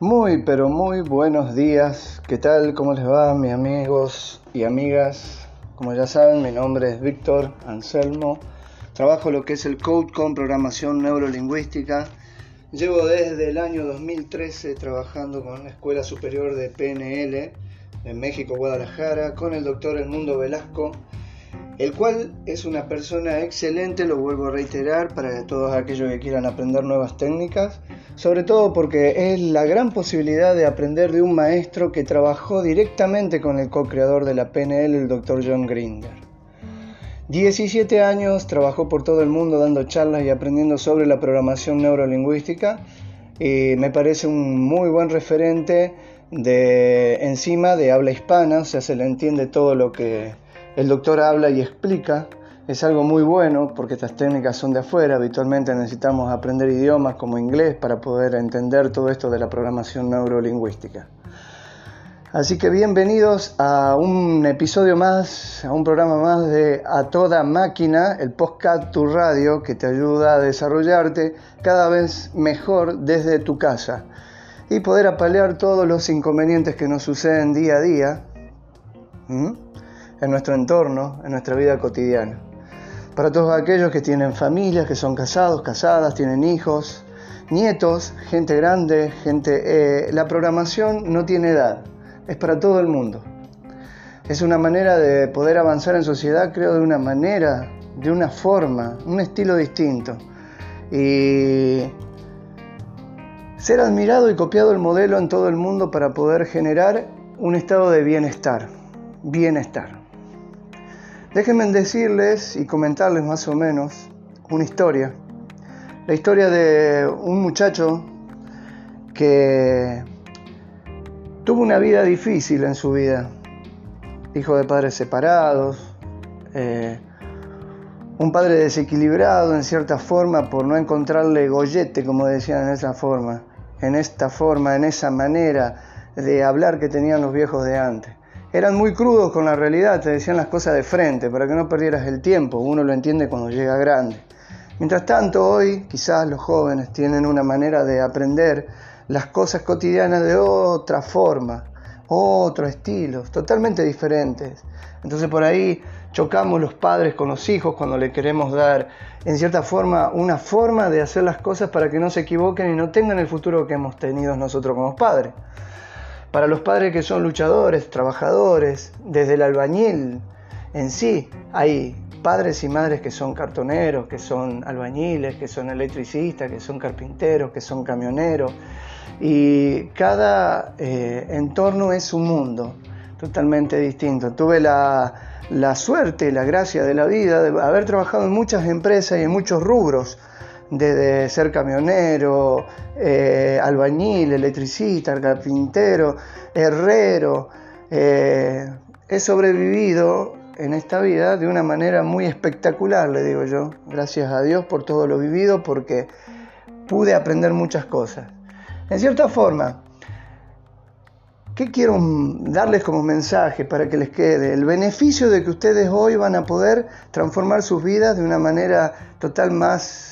Muy, pero muy buenos días. ¿Qué tal? ¿Cómo les va, mis amigos y amigas? Como ya saben, mi nombre es Víctor Anselmo. Trabajo lo que es el Code con programación neurolingüística. Llevo desde el año 2013 trabajando con la Escuela Superior de PNL en México, Guadalajara, con el doctor Edmundo Velasco, el cual es una persona excelente, lo vuelvo a reiterar, para todos aquellos que quieran aprender nuevas técnicas sobre todo porque es la gran posibilidad de aprender de un maestro que trabajó directamente con el co-creador de la PNL, el Dr. John Grinder. 17 años trabajó por todo el mundo dando charlas y aprendiendo sobre la programación neurolingüística y me parece un muy buen referente de encima de habla hispana, o sea, se le entiende todo lo que el doctor habla y explica es algo muy bueno porque estas técnicas son de afuera. Habitualmente necesitamos aprender idiomas como inglés para poder entender todo esto de la programación neurolingüística. Así que bienvenidos a un episodio más, a un programa más de A Toda Máquina, el podcast Tu Radio que te ayuda a desarrollarte cada vez mejor desde tu casa y poder apalear todos los inconvenientes que nos suceden día a día en nuestro entorno, en nuestra vida cotidiana para todos aquellos que tienen familias, que son casados, casadas, tienen hijos, nietos, gente grande, gente... Eh, la programación no tiene edad, es para todo el mundo. Es una manera de poder avanzar en sociedad, creo, de una manera, de una forma, un estilo distinto. Y ser admirado y copiado el modelo en todo el mundo para poder generar un estado de bienestar. Bienestar. Déjenme decirles y comentarles más o menos una historia. La historia de un muchacho que tuvo una vida difícil en su vida. Hijo de padres separados, eh, un padre desequilibrado en cierta forma por no encontrarle gollete, como decían en esa forma, en esta forma, en esa manera de hablar que tenían los viejos de antes eran muy crudos con la realidad, te decían las cosas de frente para que no perdieras el tiempo, uno lo entiende cuando llega grande. Mientras tanto, hoy quizás los jóvenes tienen una manera de aprender las cosas cotidianas de otra forma, otro estilo, totalmente diferentes. Entonces por ahí chocamos los padres con los hijos cuando le queremos dar, en cierta forma, una forma de hacer las cosas para que no se equivoquen y no tengan el futuro que hemos tenido nosotros como padres. Para los padres que son luchadores, trabajadores, desde el albañil en sí, hay padres y madres que son cartoneros, que son albañiles, que son electricistas, que son carpinteros, que son camioneros. Y cada eh, entorno es un mundo totalmente distinto. Tuve la, la suerte, la gracia de la vida de haber trabajado en muchas empresas y en muchos rubros desde ser camionero, eh, albañil, electricista, carpintero, herrero. Eh, he sobrevivido en esta vida de una manera muy espectacular, le digo yo. Gracias a Dios por todo lo vivido, porque pude aprender muchas cosas. En cierta forma, ¿qué quiero darles como mensaje para que les quede? El beneficio de que ustedes hoy van a poder transformar sus vidas de una manera total más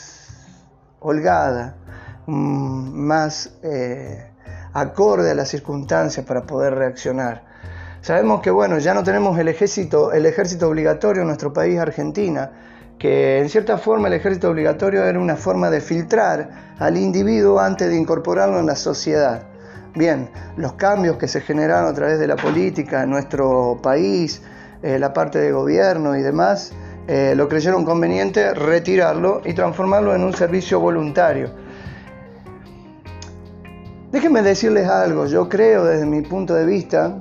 holgada, mm, más eh, acorde a las circunstancias para poder reaccionar. Sabemos que bueno, ya no tenemos el ejército, el ejército obligatorio en nuestro país, Argentina, que en cierta forma el ejército obligatorio era una forma de filtrar al individuo antes de incorporarlo en la sociedad. Bien, los cambios que se generaron a través de la política en nuestro país, eh, la parte de gobierno y demás, eh, lo creyeron conveniente retirarlo y transformarlo en un servicio voluntario. Déjenme decirles algo, yo creo desde mi punto de vista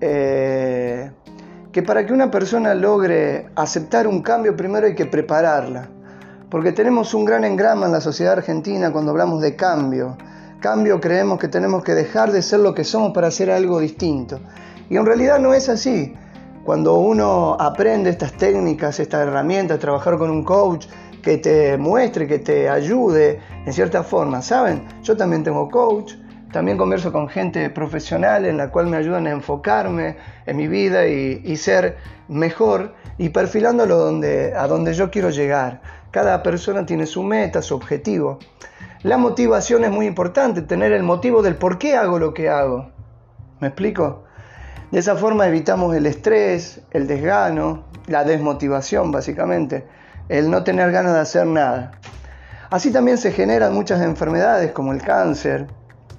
eh, que para que una persona logre aceptar un cambio primero hay que prepararla, porque tenemos un gran engrama en la sociedad argentina cuando hablamos de cambio. Cambio creemos que tenemos que dejar de ser lo que somos para hacer algo distinto. Y en realidad no es así. Cuando uno aprende estas técnicas, estas herramientas, trabajar con un coach que te muestre, que te ayude en cierta forma, ¿saben? Yo también tengo coach, también converso con gente profesional en la cual me ayudan a enfocarme en mi vida y, ser mejor y perfilándolo donde, a donde yo quiero llegar. Cada persona tiene su meta, su objetivo. La motivación es muy importante, tener el motivo del por qué hago lo que hago. ¿Me explico? De esa forma evitamos el estrés, el desgano, la desmotivación básicamente, el no tener ganas de hacer nada. Así también se generan muchas enfermedades como el cáncer,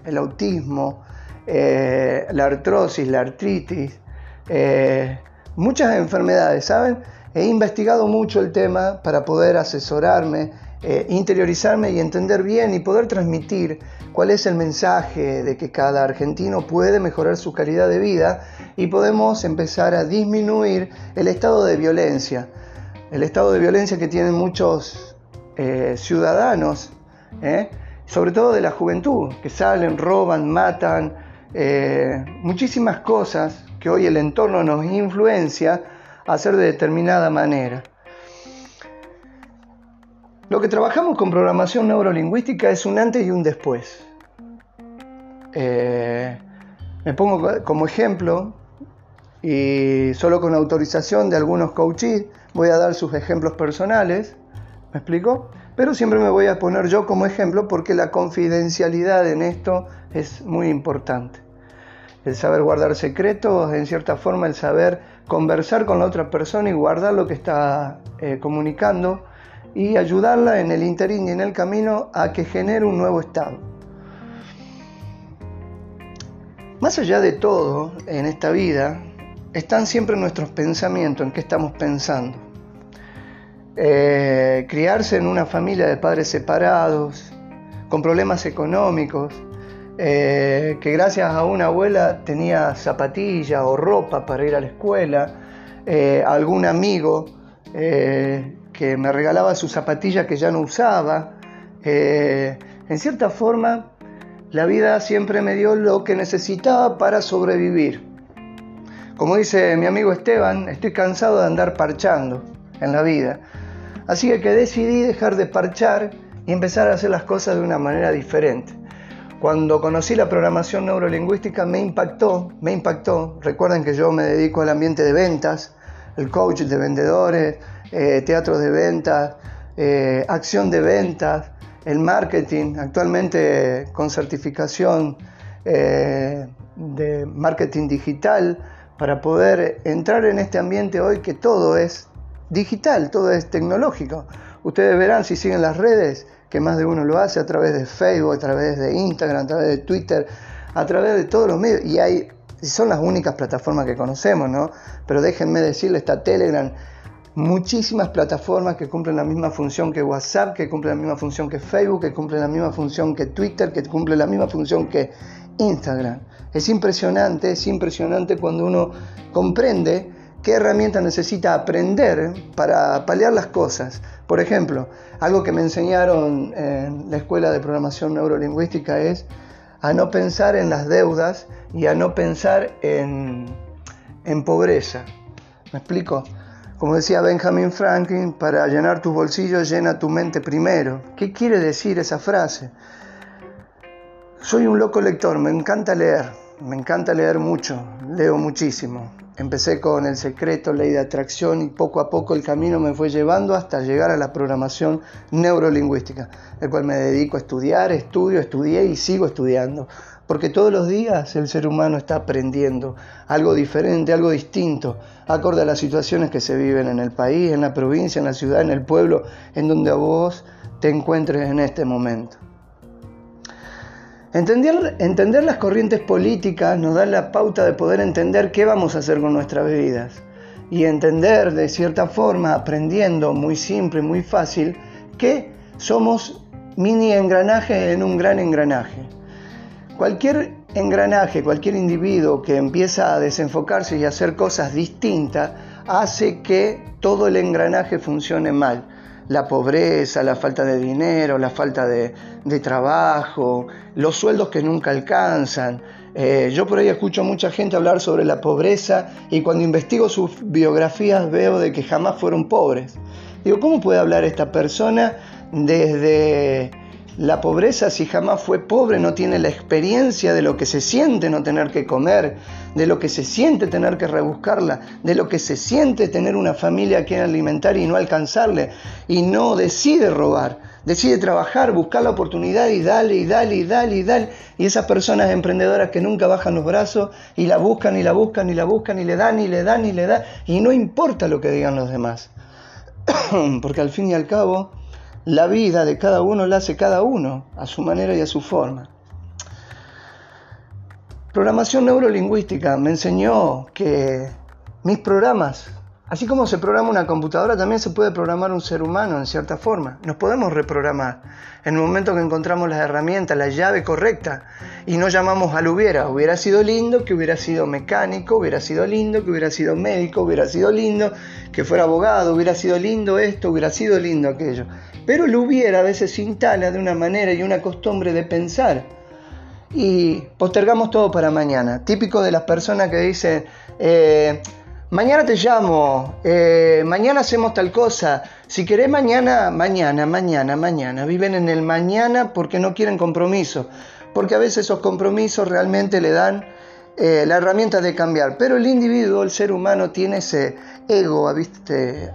el autismo, eh, la artrosis, la artritis, eh, muchas enfermedades, ¿saben? He investigado mucho el tema para poder asesorarme, eh, interiorizarme y entender bien y poder transmitir cuál es el mensaje de que cada argentino puede mejorar su calidad de vida y podemos empezar a disminuir el estado de violencia, el estado de violencia que tienen muchos ciudadanos, sobre todo de la juventud, que salen, roban, matan, eh, muchísimas cosas que hoy el entorno nos influencia a hacer de determinada manera. Lo que trabajamos con programación neurolingüística es un antes y un después. Eh, me pongo como ejemplo y solo con autorización de algunos coaches voy a dar sus ejemplos personales. ¿Me explico? Pero siempre me voy a poner yo como ejemplo porque la confidencialidad en esto es muy importante. El saber guardar secretos, en cierta forma el saber conversar con la otra persona y guardar lo que está eh, comunicando y ayudarla en el interín y en el camino a que genere un nuevo estado. Más allá de todo en esta vida, están siempre nuestros pensamientos, en qué estamos pensando. Eh, criarse en una familia de padres separados, con problemas económicos, eh, que gracias a una abuela tenía zapatilla o ropa para ir a la escuela, eh, algún amigo que me regalaba sus zapatillas que ya no usaba. en cierta forma, la vida siempre me dio lo que necesitaba para sobrevivir. Como dice mi amigo Esteban, estoy cansado de andar parchando en la vida. Así que decidí dejar de parchar y empezar a hacer las cosas de una manera diferente. Cuando conocí la programación neurolingüística me impactó, me impactó. Recuerden que yo me dedico al ambiente de ventas, el coach de vendedores, eh, teatro de ventas, eh, acción de ventas, el marketing, actualmente con certificación eh, de marketing digital, para poder entrar en este ambiente hoy que todo es digital, todo es tecnológico. Ustedes verán si siguen las redes, que más de uno lo hace a través de Facebook, a través de Instagram, a través de Twitter, a través de todos los medios. Y hay, son las únicas plataformas que conocemos, ¿no? Pero déjenme decirles, está Telegram, muchísimas plataformas que cumplen la misma función que WhatsApp, que cumplen la misma función que Facebook, que cumplen la misma función que Twitter, que cumplen la misma función que Instagram. Es impresionante, es impresionante cuando uno comprende qué herramientas necesita aprender para paliar las cosas. Por ejemplo, algo que me enseñaron en la escuela de programación neurolingüística es a no pensar en las deudas y a no pensar en, en pobreza. ¿Me explico? Como decía Benjamin Franklin, para llenar tus bolsillos llena tu mente primero. ¿Qué quiere decir esa frase? Soy un loco lector, me encanta leer, me encanta leer mucho, leo muchísimo. Empecé con el secreto, ley de atracción y poco a poco el camino me fue llevando hasta llegar a la programación neurolingüística, el cual me dedico a estudiar, estudio, estudié y sigo estudiando. Porque todos los días el ser humano está aprendiendo algo diferente, algo distinto, acorde a las situaciones que se viven en el país, en la provincia, en la ciudad, en el pueblo, en donde vos te encuentres en este momento. Entender, las corrientes políticas nos da la pauta de poder entender qué vamos a hacer con nuestras vidas y entender de cierta forma, aprendiendo muy simple, muy fácil, que somos mini engranajes en un gran engranaje. Cualquier engranaje, cualquier individuo que empieza a desenfocarse y a hacer cosas distintas, hace que todo el engranaje funcione mal la pobreza, la falta de dinero, la falta de, trabajo, los sueldos que nunca alcanzan. Eh, yo por ahí escucho a mucha gente hablar sobre la pobreza y cuando investigo sus biografías veo de que jamás fueron pobres. Digo, ¿cómo puede hablar esta persona desde la pobreza si jamás fue pobre, no tiene la experiencia de lo que se siente no tener que comer, de lo que se siente tener que rebuscarla, de lo que se siente tener una familia a quien alimentar y no alcanzarle, y no decide robar, decide trabajar, buscar la oportunidad y dale y dale y dale y dale. Y esas personas emprendedoras que nunca bajan los brazos y la buscan y la buscan y la buscan y le dan y le dan y le dan, y no importa lo que digan los demás. Porque al fin y al cabo, la vida de cada uno la hace cada uno, a su manera y a su forma. Programación neurolingüística me enseñó que mis programas, así como se programa una computadora, también se puede programar un ser humano en cierta forma. Nos podemos reprogramar en el momento que encontramos las herramientas, la llave correcta y no llamamos al hubiera. Hubiera sido lindo que hubiera sido mecánico, hubiera sido lindo que hubiera sido médico, hubiera sido lindo que fuera abogado, hubiera sido lindo esto, hubiera sido lindo aquello. Pero el hubiera a veces se instala de una manera y una costumbre de pensar. Y postergamos todo para mañana. Típico de las personas que dicen, eh, mañana te llamo, eh, mañana hacemos tal cosa, si querés mañana, mañana, mañana, mañana. Viven en el mañana porque no quieren compromiso. Porque a veces esos compromisos realmente le dan eh, la herramienta de cambiar. Pero el individuo, el ser humano, tiene ese ego, ¿viste?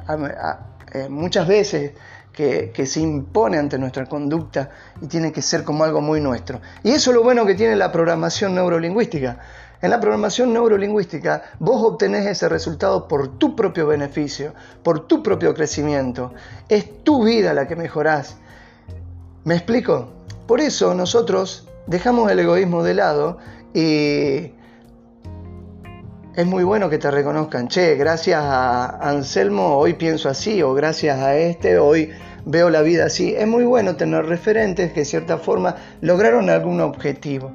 muchas veces que, se impone ante nuestra conducta y tiene que ser como algo muy nuestro. Y eso es lo bueno que tiene la programación neurolingüística. En la programación neurolingüística vos obtenés ese resultado por tu propio beneficio, por tu propio crecimiento. Es tu vida la que mejorás. ¿Me explico? Por eso nosotros dejamos el egoísmo de lado y es muy bueno que te reconozcan, che, gracias a Anselmo hoy pienso así, o gracias a este hoy veo la vida así. Es muy bueno tener referentes que de cierta forma lograron algún objetivo.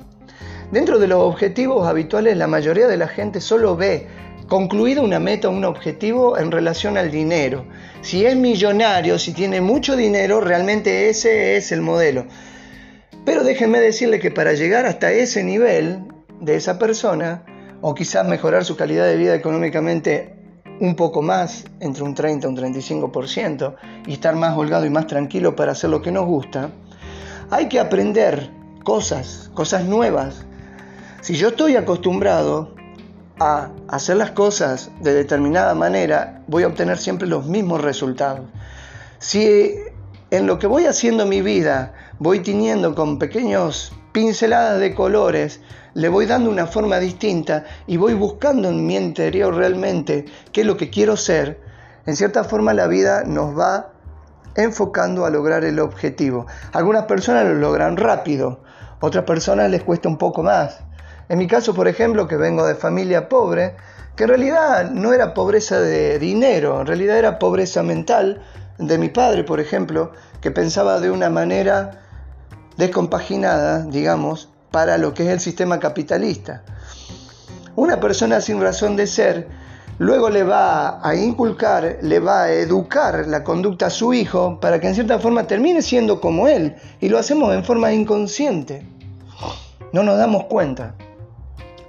Dentro de los objetivos habituales, la mayoría de la gente solo ve concluida una meta, un objetivo en relación al dinero. Si es millonario, si tiene mucho dinero, realmente ese es el modelo. Pero déjenme decirle que para llegar hasta ese nivel de esa persona, o quizás mejorar su calidad de vida económicamente un poco más, entre un 30 y un 35%, y estar más holgado y más tranquilo para hacer lo que nos gusta, hay que aprender cosas, cosas nuevas. Si yo estoy acostumbrado a hacer las cosas de determinada manera, voy a obtener siempre los mismos resultados. Si en lo que voy haciendo mi vida voy teniendo con pequeños pinceladas de colores, le voy dando una forma distinta y voy buscando en mi interior realmente qué es lo que quiero ser, en cierta forma la vida nos va enfocando a lograr el objetivo. Algunas personas lo logran rápido, otras personas les cuesta un poco más. En mi caso, por ejemplo, que vengo de familia pobre, que en realidad no era pobreza de dinero, en realidad era pobreza mental de mi padre, por ejemplo, que pensaba de una manera descompaginada, digamos, para lo que es el sistema capitalista. Una persona sin razón de ser luego le va a inculcar, le va a educar la conducta a su hijo para que en cierta forma termine siendo como él y lo hacemos en forma inconsciente. No nos damos cuenta.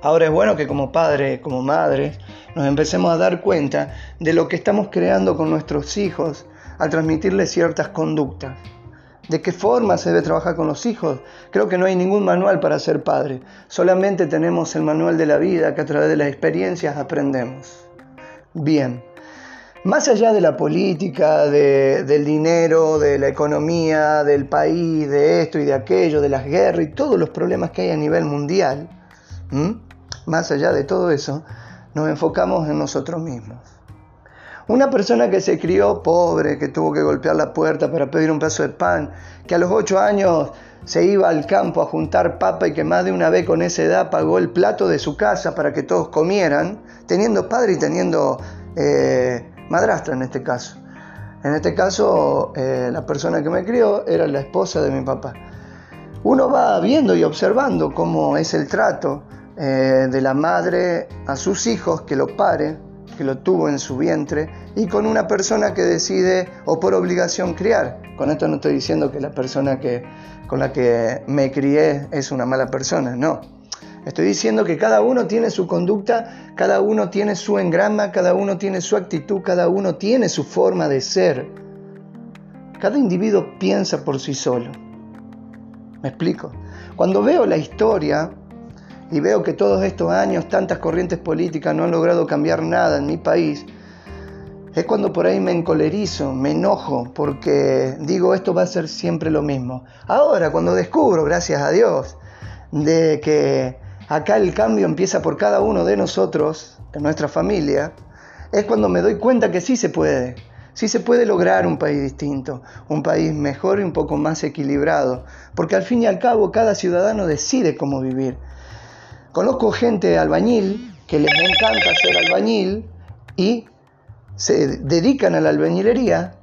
Ahora es bueno que como padres, como madres, nos empecemos a dar cuenta de lo que estamos creando con nuestros hijos al transmitirles ciertas conductas de qué forma se debe trabajar con los hijos. Creo que no hay ningún manual para ser padre, solamente tenemos el manual de la vida que a través de las experiencias aprendemos. Bien, más allá de la política, del dinero, de la economía, del país, de esto y de aquello, de las guerras y todos los problemas que hay a nivel mundial, más allá de todo eso, nos enfocamos en nosotros mismos. Una persona que se crió pobre, que tuvo que golpear la puerta para pedir un pedazo de pan, que a los ocho años se iba al campo a juntar papa y que más de una vez con esa edad pagó el plato de su casa para que todos comieran, teniendo padre y teniendo eh, madrastra en este caso. En este caso, eh, la persona que me crió era la esposa de mi papá. Uno va viendo y observando cómo es el trato eh, de la madre a sus hijos que lo pare, lo tuvo en su vientre, y con una persona que decide o por obligación criar. Con esto no estoy diciendo que la persona que, con la que me crié es una mala persona, no. Estoy diciendo que cada uno tiene su conducta, cada uno tiene su engrama, cada uno tiene su actitud, cada uno tiene su forma de ser. Cada individuo piensa por sí solo. ¿Me explico? Cuando veo la historia y veo que todos estos años tantas corrientes políticas no han logrado cambiar nada en mi país, es cuando por ahí me encolerizo, me enojo, porque digo esto va a ser siempre lo mismo. Ahora, cuando descubro, gracias a Dios, de que acá el cambio empieza por cada uno de nosotros, en nuestra familia, es cuando me doy cuenta que sí se puede, sí se puede lograr un país distinto, un país mejor y un poco más equilibrado, porque al fin y al cabo cada ciudadano decide cómo vivir. Conozco gente albañil que les encanta ser albañil y se dedican a la albañilería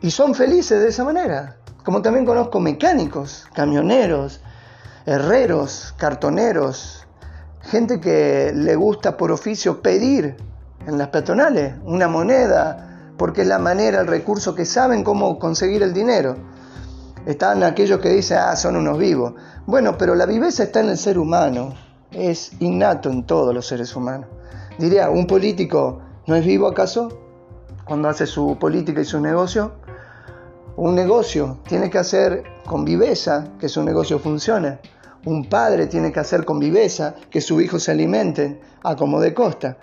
y son felices de esa manera. Como también conozco mecánicos, camioneros, herreros, cartoneros, gente que le gusta por oficio pedir en las peatonales una moneda, porque es la manera, el recurso que saben cómo conseguir el dinero. Están aquellos que dicen, ah, son unos vivos. Bueno, pero la viveza está en el ser humano, es innato en todos los seres humanos. Diría, ¿un político no es vivo acaso? cuando hace su política y su negocio. Un negocio tiene que hacer con viveza que su negocio funcione. Un padre tiene que hacer con viveza que sus hijos se alimenten a como de costa.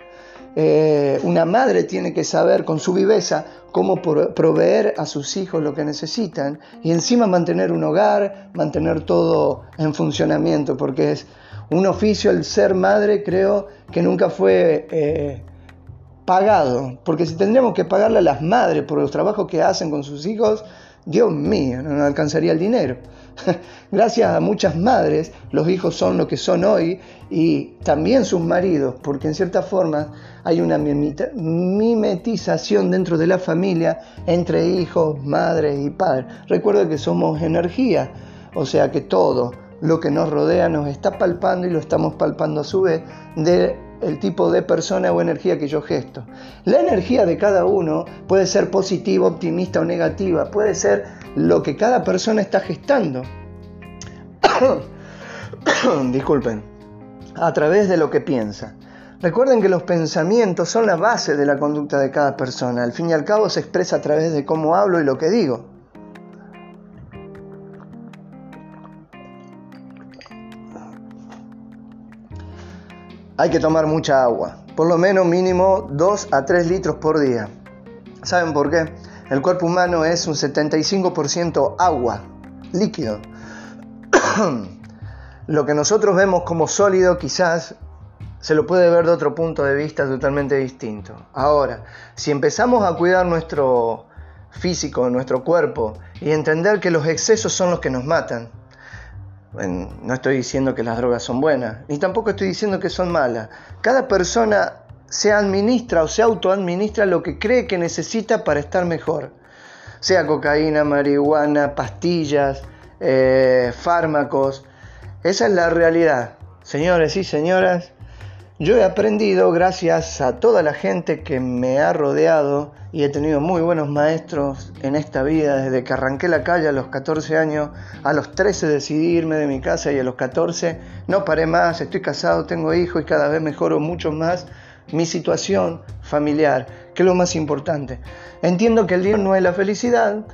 Eh, una madre tiene que saber con su viveza cómo proveer a sus hijos lo que necesitan y encima mantener un hogar, mantener todo en funcionamiento, porque es un oficio el ser madre, creo que nunca fue eh, pagado, porque si tendríamos que pagarle a las madres por los trabajos que hacen con sus hijos, Dios mío, no alcanzaría el dinero. Gracias a muchas madres, los hijos son lo que son hoy y también sus maridos, porque en cierta forma hay una mimetización dentro de la familia entre hijos, madres y padres. Recuerda que somos energía, o sea que todo lo que nos rodea nos está palpando y lo estamos palpando a su vez de el tipo de persona o energía que yo gesto. La energía de cada uno puede ser positiva, optimista o negativa, puede ser lo que cada persona está gestando. Disculpen, a través de lo que piensa. Recuerden que los pensamientos son la base de la conducta de cada persona. Al fin y al cabo se expresa a través de cómo hablo y lo que digo. Hay que tomar mucha agua, por lo menos mínimo 2 a 3 litros por día. ¿Saben por qué? El cuerpo humano es un 75% agua, líquido. lo que nosotros vemos como sólido quizás se lo puede ver de otro punto de vista totalmente distinto. Ahora, si empezamos a cuidar nuestro físico, nuestro cuerpo, y entender que los excesos son los que nos matan, no estoy diciendo que las drogas son buenas, ni tampoco estoy diciendo que son malas. Cada persona se administra o se autoadministra lo que cree que necesita para estar mejor. Sea cocaína, marihuana, pastillas, eh, fármacos. Esa es la realidad. Señores y señoras, yo he aprendido gracias a toda la gente que me ha rodeado y he tenido muy buenos maestros en esta vida desde que arranqué la calle a los 14 años, a los 13 decidí irme de mi casa y a los 14 no paré más, estoy casado, tengo hijos y cada vez mejoro mucho más mi situación familiar, que es lo más importante. Entiendo que el dinero no es la felicidad,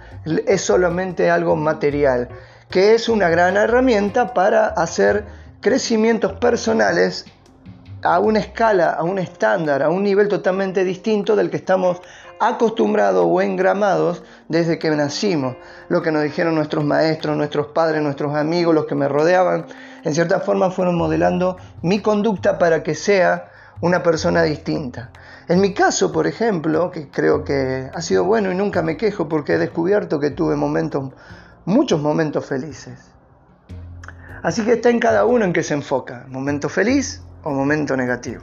es solamente algo material, que es una gran herramienta para hacer crecimientos personales a una escala, a un estándar, a un nivel totalmente distinto del que estamos acostumbrados o engramados desde que nacimos. Lo que nos dijeron nuestros maestros, nuestros padres, nuestros amigos, los que me rodeaban, en cierta forma fueron modelando mi conducta para que sea una persona distinta. En mi caso, por ejemplo, que creo que ha sido bueno y nunca me quejo porque he descubierto que tuve momentos, muchos momentos felices. Así que está en cada uno en que se enfoca. Momento feliz, o momento negativo.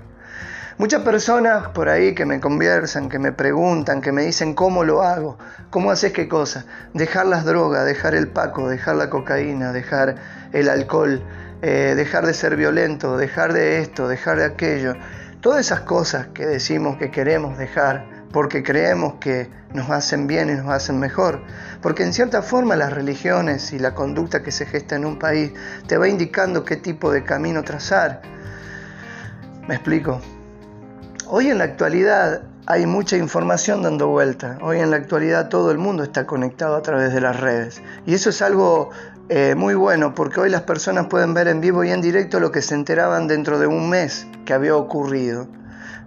Muchas personas por ahí que me conversan, que me preguntan, que me dicen cómo lo hago, cómo haces qué cosa. Dejar las drogas, dejar el paco, dejar la cocaína, dejar el alcohol, eh, dejar de ser violento, dejar de esto, dejar de aquello. Todas esas cosas que decimos que queremos dejar porque creemos que nos hacen bien y nos hacen mejor. Porque en cierta forma las religiones y la conducta que se gesta en un país te va indicando qué tipo de camino trazar ¿Me explico? Hoy en la actualidad hay mucha información dando vuelta. Hoy en la actualidad todo el mundo está conectado a través de las redes. Y eso es algo eh, muy bueno porque hoy las personas pueden ver en vivo y en directo lo que se enteraban dentro de un mes que había ocurrido.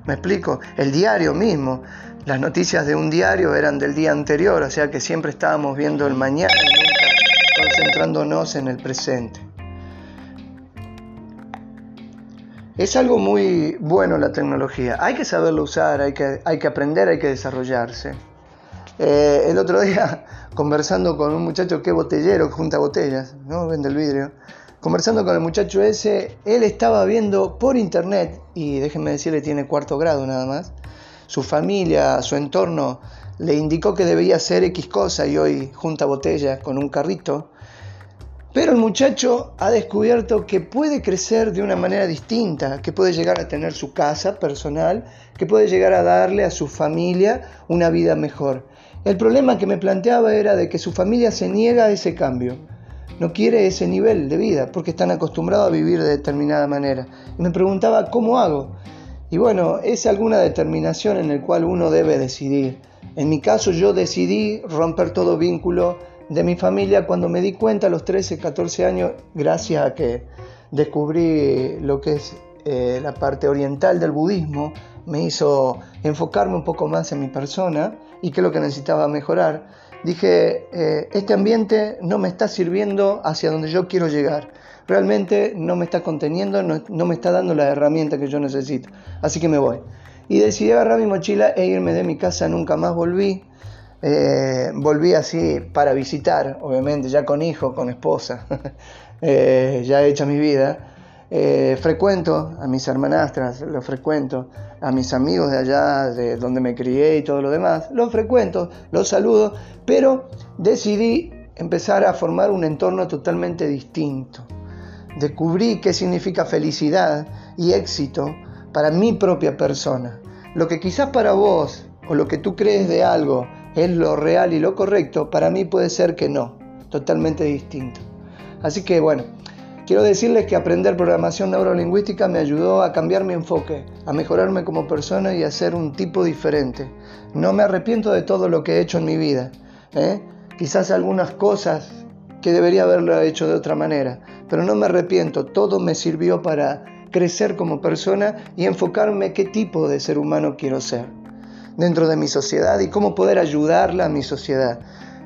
¿Me explico? El diario mismo. Las noticias de un diario eran del día anterior, o sea que siempre estábamos viendo el mañana y nunca concentrándonos en el presente. Es algo muy bueno la tecnología. Hay que saberlo usar, hay que, hay que aprender, hay que desarrollarse. Eh, el otro día, conversando con un muchacho que botellero, que junta botellas, ¿no? Vende el vidrio. Conversando con el muchacho ese, él estaba viendo por internet, y déjenme decirle, tiene cuarto grado nada más, su familia, su entorno, le indicó que debía hacer X cosa y hoy junta botellas con un carrito pero el muchacho ha descubierto que puede crecer de una manera distinta, que puede llegar a tener su casa personal, que puede llegar a darle a su familia una vida mejor. El problema que me planteaba era de que su familia se niega a ese cambio, no quiere ese nivel de vida porque están acostumbrados a vivir de determinada manera. Y me preguntaba, ¿cómo hago? Y bueno, es alguna determinación en la cual uno debe decidir. En mi caso yo decidí romper todo vínculo de mi familia cuando me di cuenta a los 13, 14 años, gracias a que descubrí lo que es eh, la parte oriental del budismo, me hizo enfocarme un poco más en mi persona y qué es lo que necesitaba mejorar. Dije, eh, este ambiente no me está sirviendo hacia donde yo quiero llegar. Realmente no me está conteniendo, no, no me está dando la herramienta que yo necesito. Así que me voy. Y decidí agarrar mi mochila e irme de mi casa. Nunca más volví. Eh, volví así para visitar, obviamente, ya con hijo, con esposa, eh, ya hecha mi vida. Eh, frecuento a mis hermanastras, lo frecuento, a mis amigos de allá, de donde me crié y todo lo demás, los frecuento, los saludo, pero decidí empezar a formar un entorno totalmente distinto. Descubrí qué significa felicidad y éxito para mi propia persona. Lo que quizás para vos o lo que tú crees de algo es lo real y lo correcto, para mí puede ser que no, totalmente distinto. Así que bueno, quiero decirles que aprender programación neurolingüística me ayudó a cambiar mi enfoque, a mejorarme como persona y a ser un tipo diferente. No me arrepiento de todo lo que he hecho en mi vida. ¿eh? Quizás algunas cosas que debería haberlo hecho de otra manera, pero no me arrepiento, todo me sirvió para crecer como persona y enfocarme qué tipo de ser humano quiero ser dentro de mi sociedad y cómo poder ayudarla a mi sociedad.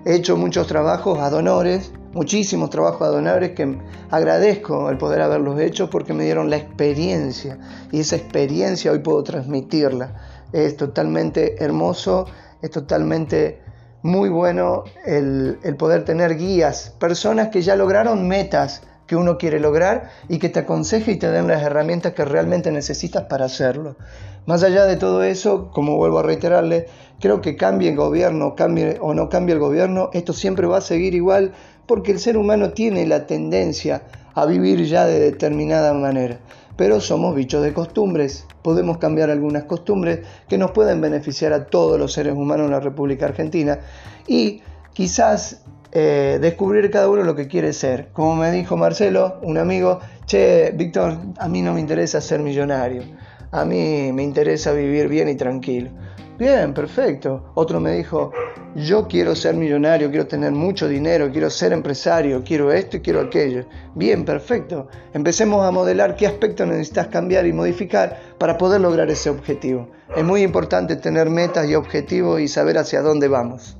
He hecho muchos trabajos a donores, muchísimos trabajos a donores que agradezco el poder haberlos hecho porque me dieron la experiencia y esa experiencia hoy puedo transmitirla. Es totalmente hermoso, es totalmente muy bueno el, el poder tener guías, personas que ya lograron metas que uno quiere lograr y que te aconseje y te den las herramientas que realmente necesitas para hacerlo. Más allá de todo eso, como vuelvo a reiterarle, creo que cambie el gobierno, cambie o no cambie el gobierno, esto siempre va a seguir igual porque el ser humano tiene la tendencia a vivir ya de determinada manera. Pero somos bichos de costumbres, podemos cambiar algunas costumbres que nos pueden beneficiar a todos los seres humanos en la República Argentina y quizás eh, descubrir cada uno lo que quiere ser. Como me dijo Marcelo, un amigo, che, Víctor, a mí no me interesa ser millonario a mí me interesa vivir bien y tranquilo. Bien, perfecto. Otro me dijo, yo quiero ser millonario, quiero tener mucho dinero, quiero ser empresario, quiero esto y quiero aquello. Bien, perfecto. Empecemos a modelar qué aspectos necesitas cambiar y modificar para poder lograr ese objetivo. Es muy importante tener metas y objetivos y saber hacia dónde vamos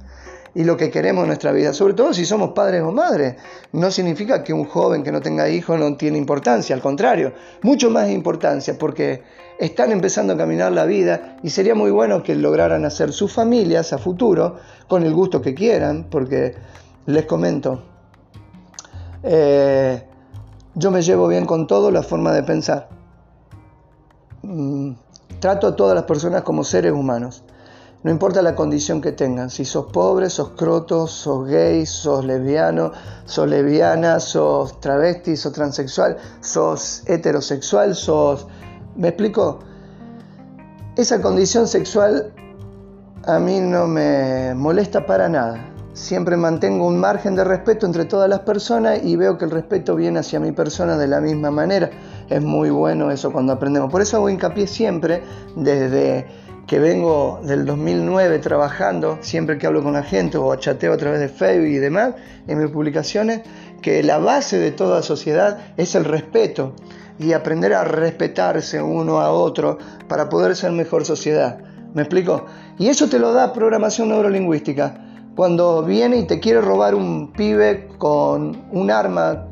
y lo que queremos en nuestra vida, sobre todo si somos padres o madres. No significa que un joven que no tenga hijos no tiene importancia, al contrario, mucho más importancia porque están empezando a caminar la vida y sería muy bueno que lograran hacer sus familias a futuro con el gusto que quieran, porque les comento, eh, yo me llevo bien con todo la forma de pensar. Mm, trato a todas las personas como seres humanos. No importa la condición que tengan, si sos pobre, sos croto, sos gay, sos lesbiano, sos lesbiana, sos travesti, sos transexual, sos heterosexual, sos... ¿Me explico? Esa condición sexual a mí no me molesta para nada. Siempre mantengo un margen de respeto entre todas las personas y veo que el respeto viene hacia mi persona de la misma manera. Es muy bueno eso cuando aprendemos. Por eso hago hincapié siempre desde que vengo del 2009 trabajando, siempre que hablo con la gente o chateo a través de Facebook y demás, en mis publicaciones, que la base de toda sociedad es el respeto y aprender a respetarse uno a otro para poder ser mejor sociedad. ¿Me explico? Y eso te lo da programación neurolingüística. Cuando viene y te quiere robar un pibe con un arma,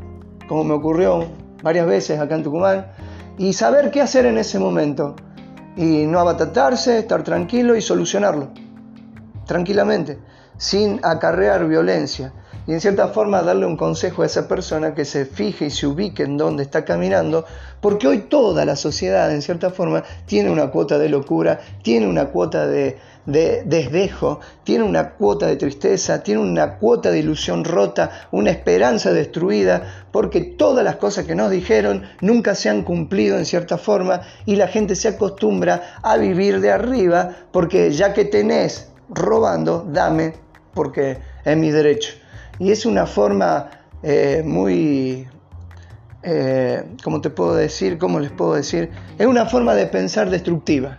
como me ocurrió varias veces acá en Tucumán, y saber qué hacer en ese momento. Y no abatatarse, estar tranquilo y solucionarlo. Tranquilamente, sin acarrear violencia y en cierta forma darle un consejo a esa persona que se fije y se ubique en dónde está caminando, porque hoy toda la sociedad en cierta forma tiene una cuota de locura, tiene una cuota de, desdejo, tiene una cuota de tristeza, tiene una cuota de ilusión rota, una esperanza destruida, porque todas las cosas que nos dijeron nunca se han cumplido en cierta forma y la gente se acostumbra a vivir de arriba, porque ya que tenés robando, dame, porque es mi derecho. Y es una forma eh, muy, eh, ¿cómo te puedo decir? ¿Cómo les puedo decir? Es una forma de pensar destructiva.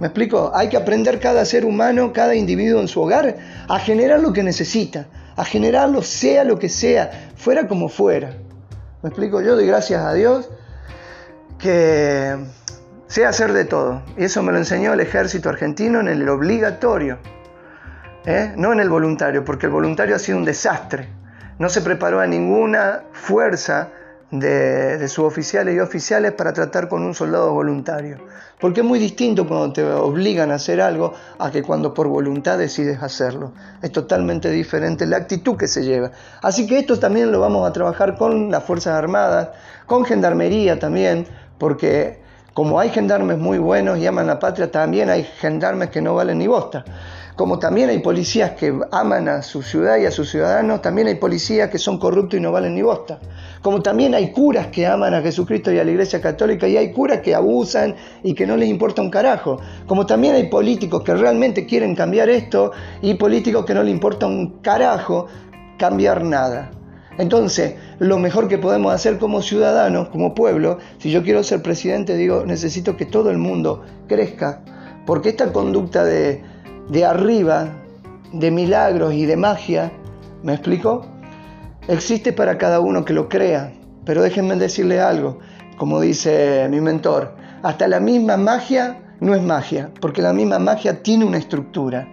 ¿Me explico? Hay que aprender cada ser humano, cada individuo en su hogar, a generar lo que necesita, a generarlo sea lo que sea, fuera como fuera. ¿Me explico? Yo doy gracias a Dios que sé hacer de todo. Y eso me lo enseñó el ejército argentino en el obligatorio. ¿eh? no en el voluntario, porque el voluntario ha sido un desastre. No se preparó a ninguna fuerza de, de suboficiales y oficiales para tratar con un soldado voluntario. Porque es muy distinto cuando te obligan a hacer algo a que cuando por voluntad decides hacerlo. Es totalmente diferente la actitud que se lleva. Así que esto también lo vamos a trabajar con las Fuerzas Armadas, con Gendarmería también, porque como hay gendarmes muy buenos y aman la patria, también hay gendarmes que no valen ni bosta. Como también hay policías que aman a su ciudad y a sus ciudadanos, también hay policías que son corruptos y no valen ni bosta. Como también hay curas que aman a Jesucristo y a la Iglesia Católica y hay curas que abusan y que no les importa un carajo. Como también hay políticos que realmente quieren cambiar esto y políticos que no les importa un carajo cambiar nada. Entonces, lo mejor que podemos hacer como ciudadanos, como pueblo, si yo quiero ser presidente, digo, necesito que todo el mundo crezca, porque esta conducta de de arriba, de milagros y de magia, ¿me explico? Existe para cada uno que lo crea, pero déjenme decirle algo, como dice mi mentor, hasta la misma magia no es magia, porque la misma magia tiene una estructura.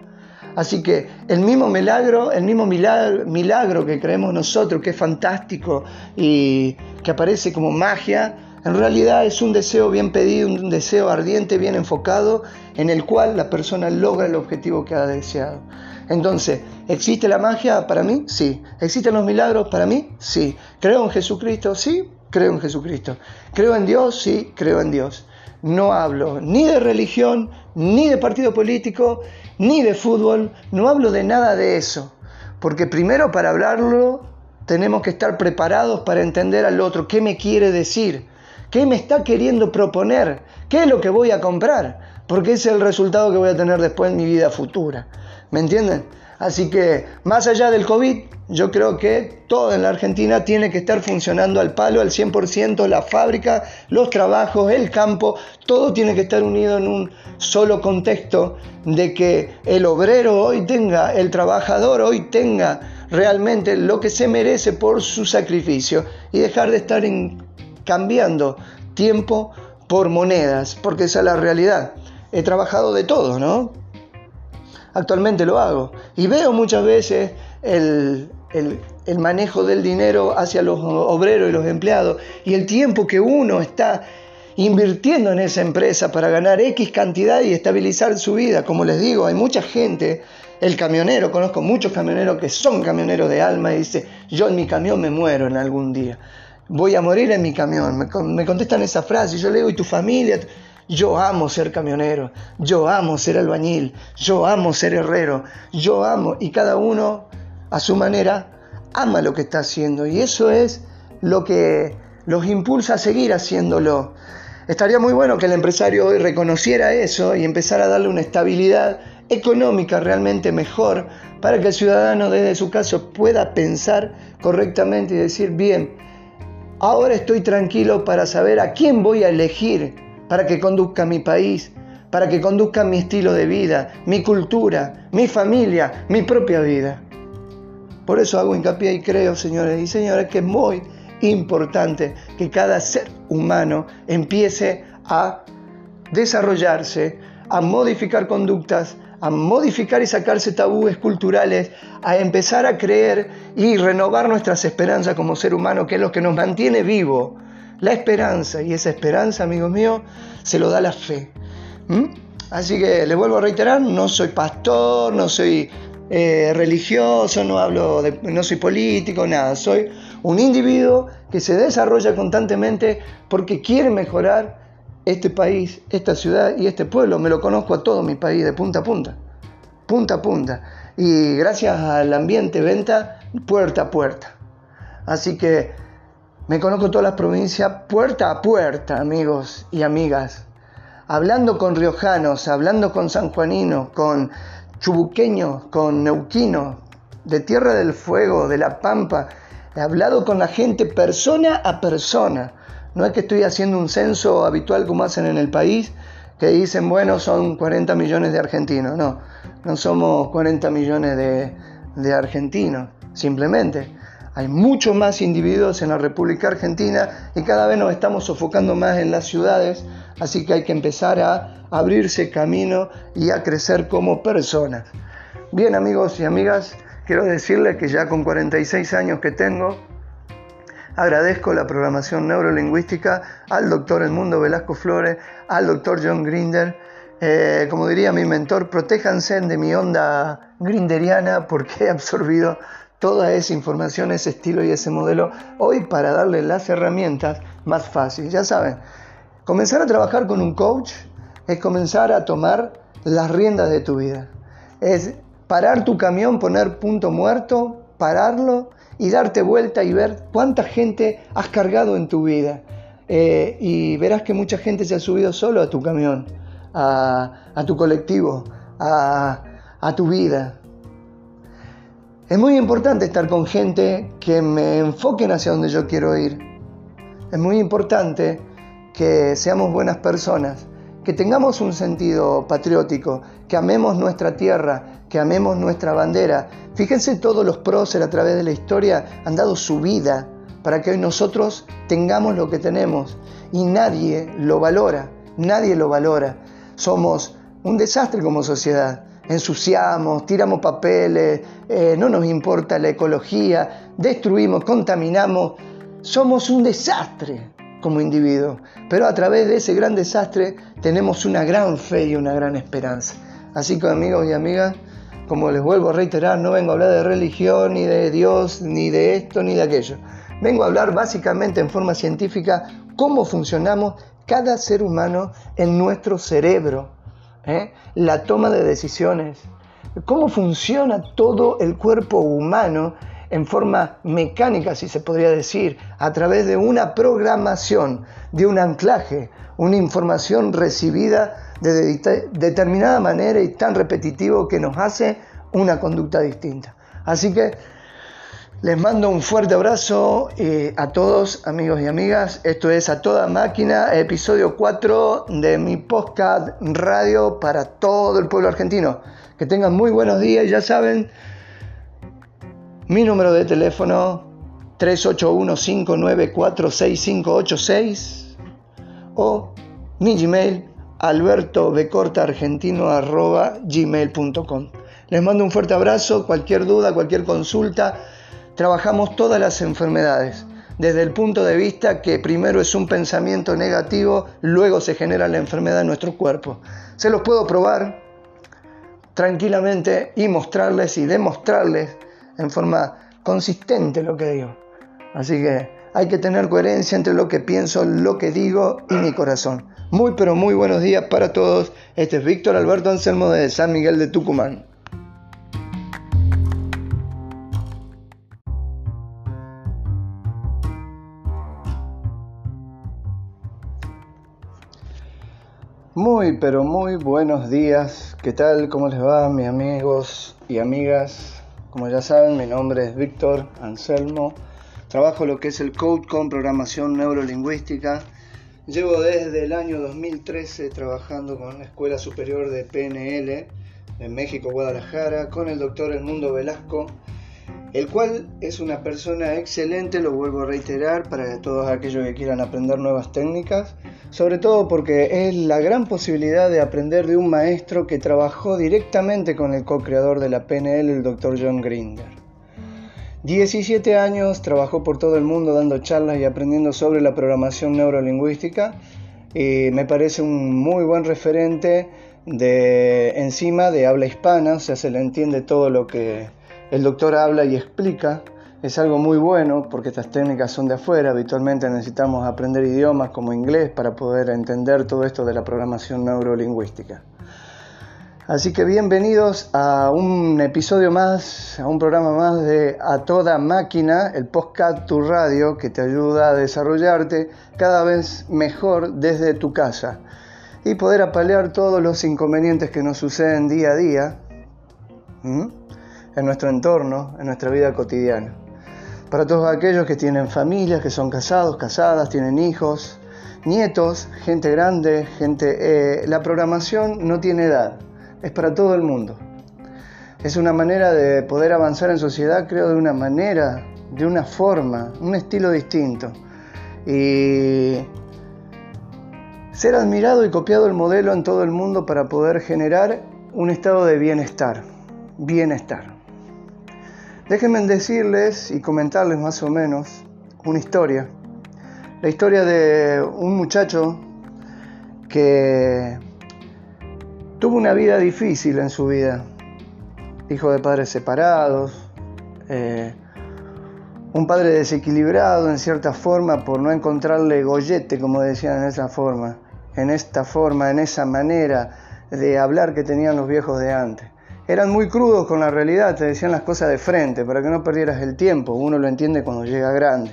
Así que el mismo milagro, el mismo milagro, milagro que creemos nosotros, que es fantástico y que aparece como magia, en realidad es un deseo bien pedido, un deseo ardiente, bien enfocado, en el cual la persona logra el objetivo que ha deseado. Entonces, ¿existe la magia para mí? Sí. ¿Existen los milagros para mí? Sí. ¿Creo en Jesucristo? Sí, creo en Jesucristo. ¿Creo en Dios? Sí, creo en Dios. No hablo ni de religión, ni de partido político, ni de fútbol, no hablo de nada de eso. Porque primero para hablarlo tenemos que estar preparados para entender al otro, qué me quiere decir. ¿Qué me está queriendo proponer? ¿Qué es lo que voy a comprar? Porque es el resultado que voy a tener después en mi vida futura. ¿Me entienden? Así que más allá del COVID, yo creo que todo en la Argentina tiene que estar funcionando al palo, al 100%, la fábrica, los trabajos, el campo, todo tiene que estar unido en un solo contexto de que el obrero hoy tenga, el trabajador hoy tenga realmente lo que se merece por su sacrificio y dejar de estar en cambiando tiempo por monedas, porque esa es la realidad. He trabajado de todo, ¿no? Actualmente lo hago. Y veo muchas veces el, el, manejo del dinero hacia los obreros y los empleados y el tiempo que uno está invirtiendo en esa empresa para ganar X cantidad y estabilizar su vida. Como les digo, hay mucha gente, el camionero, conozco muchos camioneros que son camioneros de alma y dice, yo en mi camión me muero en algún día voy a morir en mi camión. Me, contestan esa frase y yo le digo, ¿y tu familia? Yo amo ser camionero, yo amo ser albañil, yo amo ser herrero, yo amo, y cada uno a su manera ama lo que está haciendo y eso es lo que los impulsa a seguir haciéndolo. Estaría muy bueno que el empresario hoy reconociera eso y empezara a darle una estabilidad económica realmente mejor para que el ciudadano desde su caso pueda pensar correctamente y decir, bien, Ahora estoy tranquilo para saber a quién voy a elegir para que conduzca mi país, para que conduzcan mi estilo de vida, mi cultura, mi familia, mi propia vida. Por eso hago hincapié y creo, señores y señoras, que es muy importante que cada ser humano empiece a desarrollarse, a modificar conductas, a modificar y sacarse tabúes culturales, a empezar a creer y renovar nuestras esperanzas como ser humano, que es lo que nos mantiene vivo. La esperanza, y esa esperanza, amigos míos, se lo da la fe. ¿Mm? Así que les vuelvo a reiterar, no soy pastor, no soy eh, religioso, no hablo de, no soy político, nada. Soy un individuo que se desarrolla constantemente porque quiere mejorar este país, esta ciudad y este pueblo. Me lo conozco a todo mi país de punta a punta, punta a punta. Y gracias al ambiente venta, puerta a puerta. Así que me conozco todas las provincias puerta a puerta, amigos y amigas. Hablando con riojanos, hablando con sanjuaninos, con chubuqueños, con neuquinos, de Tierra del Fuego, de La Pampa. He hablado con la gente persona a persona no es que estoy haciendo un censo habitual como hacen en el país, que dicen, bueno, son 40 millones de argentinos. No, no somos 40 millones de, de argentinos, simplemente. Hay muchos más individuos en la República Argentina y cada vez nos estamos sofocando más en las ciudades, así que hay que empezar a abrirse camino y a crecer como personas. Bien amigos y amigas, quiero decirles que ya con 46 años que tengo, Agradezco la programación neurolingüística al doctor Edmundo Velasco Flores, al doctor John Grinder. Eh, como diría mi mentor, protéjanse de mi onda grinderiana porque he absorbido toda esa información, ese estilo y ese modelo hoy para darle las herramientas más fáciles. Ya saben, comenzar a trabajar con un coach es comenzar a tomar las riendas de tu vida. Es parar tu camión, poner punto muerto, pararlo y darte vuelta y ver cuánta gente has cargado en tu vida. Eh, y verás que mucha gente se ha subido solo a tu camión, a, tu colectivo, a, a tu vida. Es muy importante estar con gente que me enfoquen hacia donde yo quiero ir. Es muy importante que seamos buenas personas, que tengamos un sentido patriótico, que amemos nuestra tierra, que amemos nuestra bandera. Fíjense todos los próceres a través de la historia han dado su vida para que hoy nosotros tengamos lo que tenemos y nadie lo valora, nadie lo valora. Somos un desastre como sociedad. Ensuciamos, tiramos papeles, eh, no nos importa la ecología, destruimos, contaminamos. Somos un desastre como individuo, pero a través de ese gran desastre tenemos una gran fe y una gran esperanza. Así que amigos y amigas, como les vuelvo a reiterar, no vengo a hablar de religión, ni de Dios, ni de esto, ni de aquello. Vengo a hablar básicamente en forma científica cómo funcionamos cada ser humano en nuestro cerebro, ¿eh? la toma de decisiones, cómo funciona todo el cuerpo humano en forma mecánica, si se podría decir, a través de una programación, de un anclaje, una información recibida de determinada manera y tan repetitivo que nos hace una conducta distinta. Así que les mando un fuerte abrazo eh, a todos amigos y amigas. Esto es A Toda Máquina, episodio 4 de mi podcast radio para todo el pueblo argentino. Que tengan muy buenos días, ya saben, mi número de teléfono 381-594-6586 o mi Gmail albertobecortaargentino.gmail.com Les mando un fuerte abrazo, cualquier duda, cualquier consulta, trabajamos todas las enfermedades desde el punto de vista que primero es un pensamiento negativo, luego se genera la enfermedad en nuestro cuerpo. Se los puedo probar tranquilamente y mostrarles y demostrarles en forma consistente lo que digo. Así que hay que tener coherencia entre lo que pienso, lo que digo y mi corazón. Muy pero muy buenos días para todos. Este es Víctor Alberto Anselmo de San Miguel de Tucumán. Muy pero muy buenos días. ¿Qué tal? ¿Cómo les va mis amigos y amigas? Como ya saben, mi nombre es Víctor Anselmo. Trabajo lo que es el Code con programación neurolingüística Llevo desde el año 2013 trabajando con la Escuela Superior de PNL en México, Guadalajara, con el doctor Edmundo Velasco, el cual es una persona excelente, lo vuelvo a reiterar, para todos aquellos que quieran aprender nuevas técnicas, sobre todo porque es la gran posibilidad de aprender de un maestro que trabajó directamente con el co-creador de la PNL, el doctor John Grinder. 17 años trabajó por todo el mundo dando charlas y aprendiendo sobre la programación neurolingüística y me parece un muy buen referente de encima de habla hispana, o sea, se le entiende todo lo que el doctor habla y explica. Es algo muy bueno porque estas técnicas son de afuera, habitualmente necesitamos aprender idiomas como inglés para poder entender todo esto de la programación neurolingüística. Así que bienvenidos a un episodio más, a un programa más de A Toda Máquina, el podcast Tu Radio que te ayuda a desarrollarte cada vez mejor desde tu casa y poder apalear todos los inconvenientes que nos suceden día a día en nuestro entorno, en nuestra vida cotidiana. Para todos aquellos que tienen familias, que son casados, casadas, tienen hijos, nietos, gente grande, gente... Eh, la programación no tiene edad es para todo el mundo. Es una manera de poder avanzar en sociedad, creo, de una manera, de una forma, un estilo distinto. Y ser admirado y copiado el modelo en todo el mundo para poder generar un estado de bienestar. Bienestar. Déjenme decirles y comentarles más o menos una historia. La historia de un muchacho que Tuvo una vida difícil en su vida, hijo de padres separados, eh, un padre desequilibrado en cierta forma por no encontrarle gollete, como decían en esa forma, en esta forma, en esa manera de hablar que tenían los viejos de antes. Eran muy crudos con la realidad, te decían las cosas de frente para que no perdieras el tiempo, uno lo entiende cuando llega grande.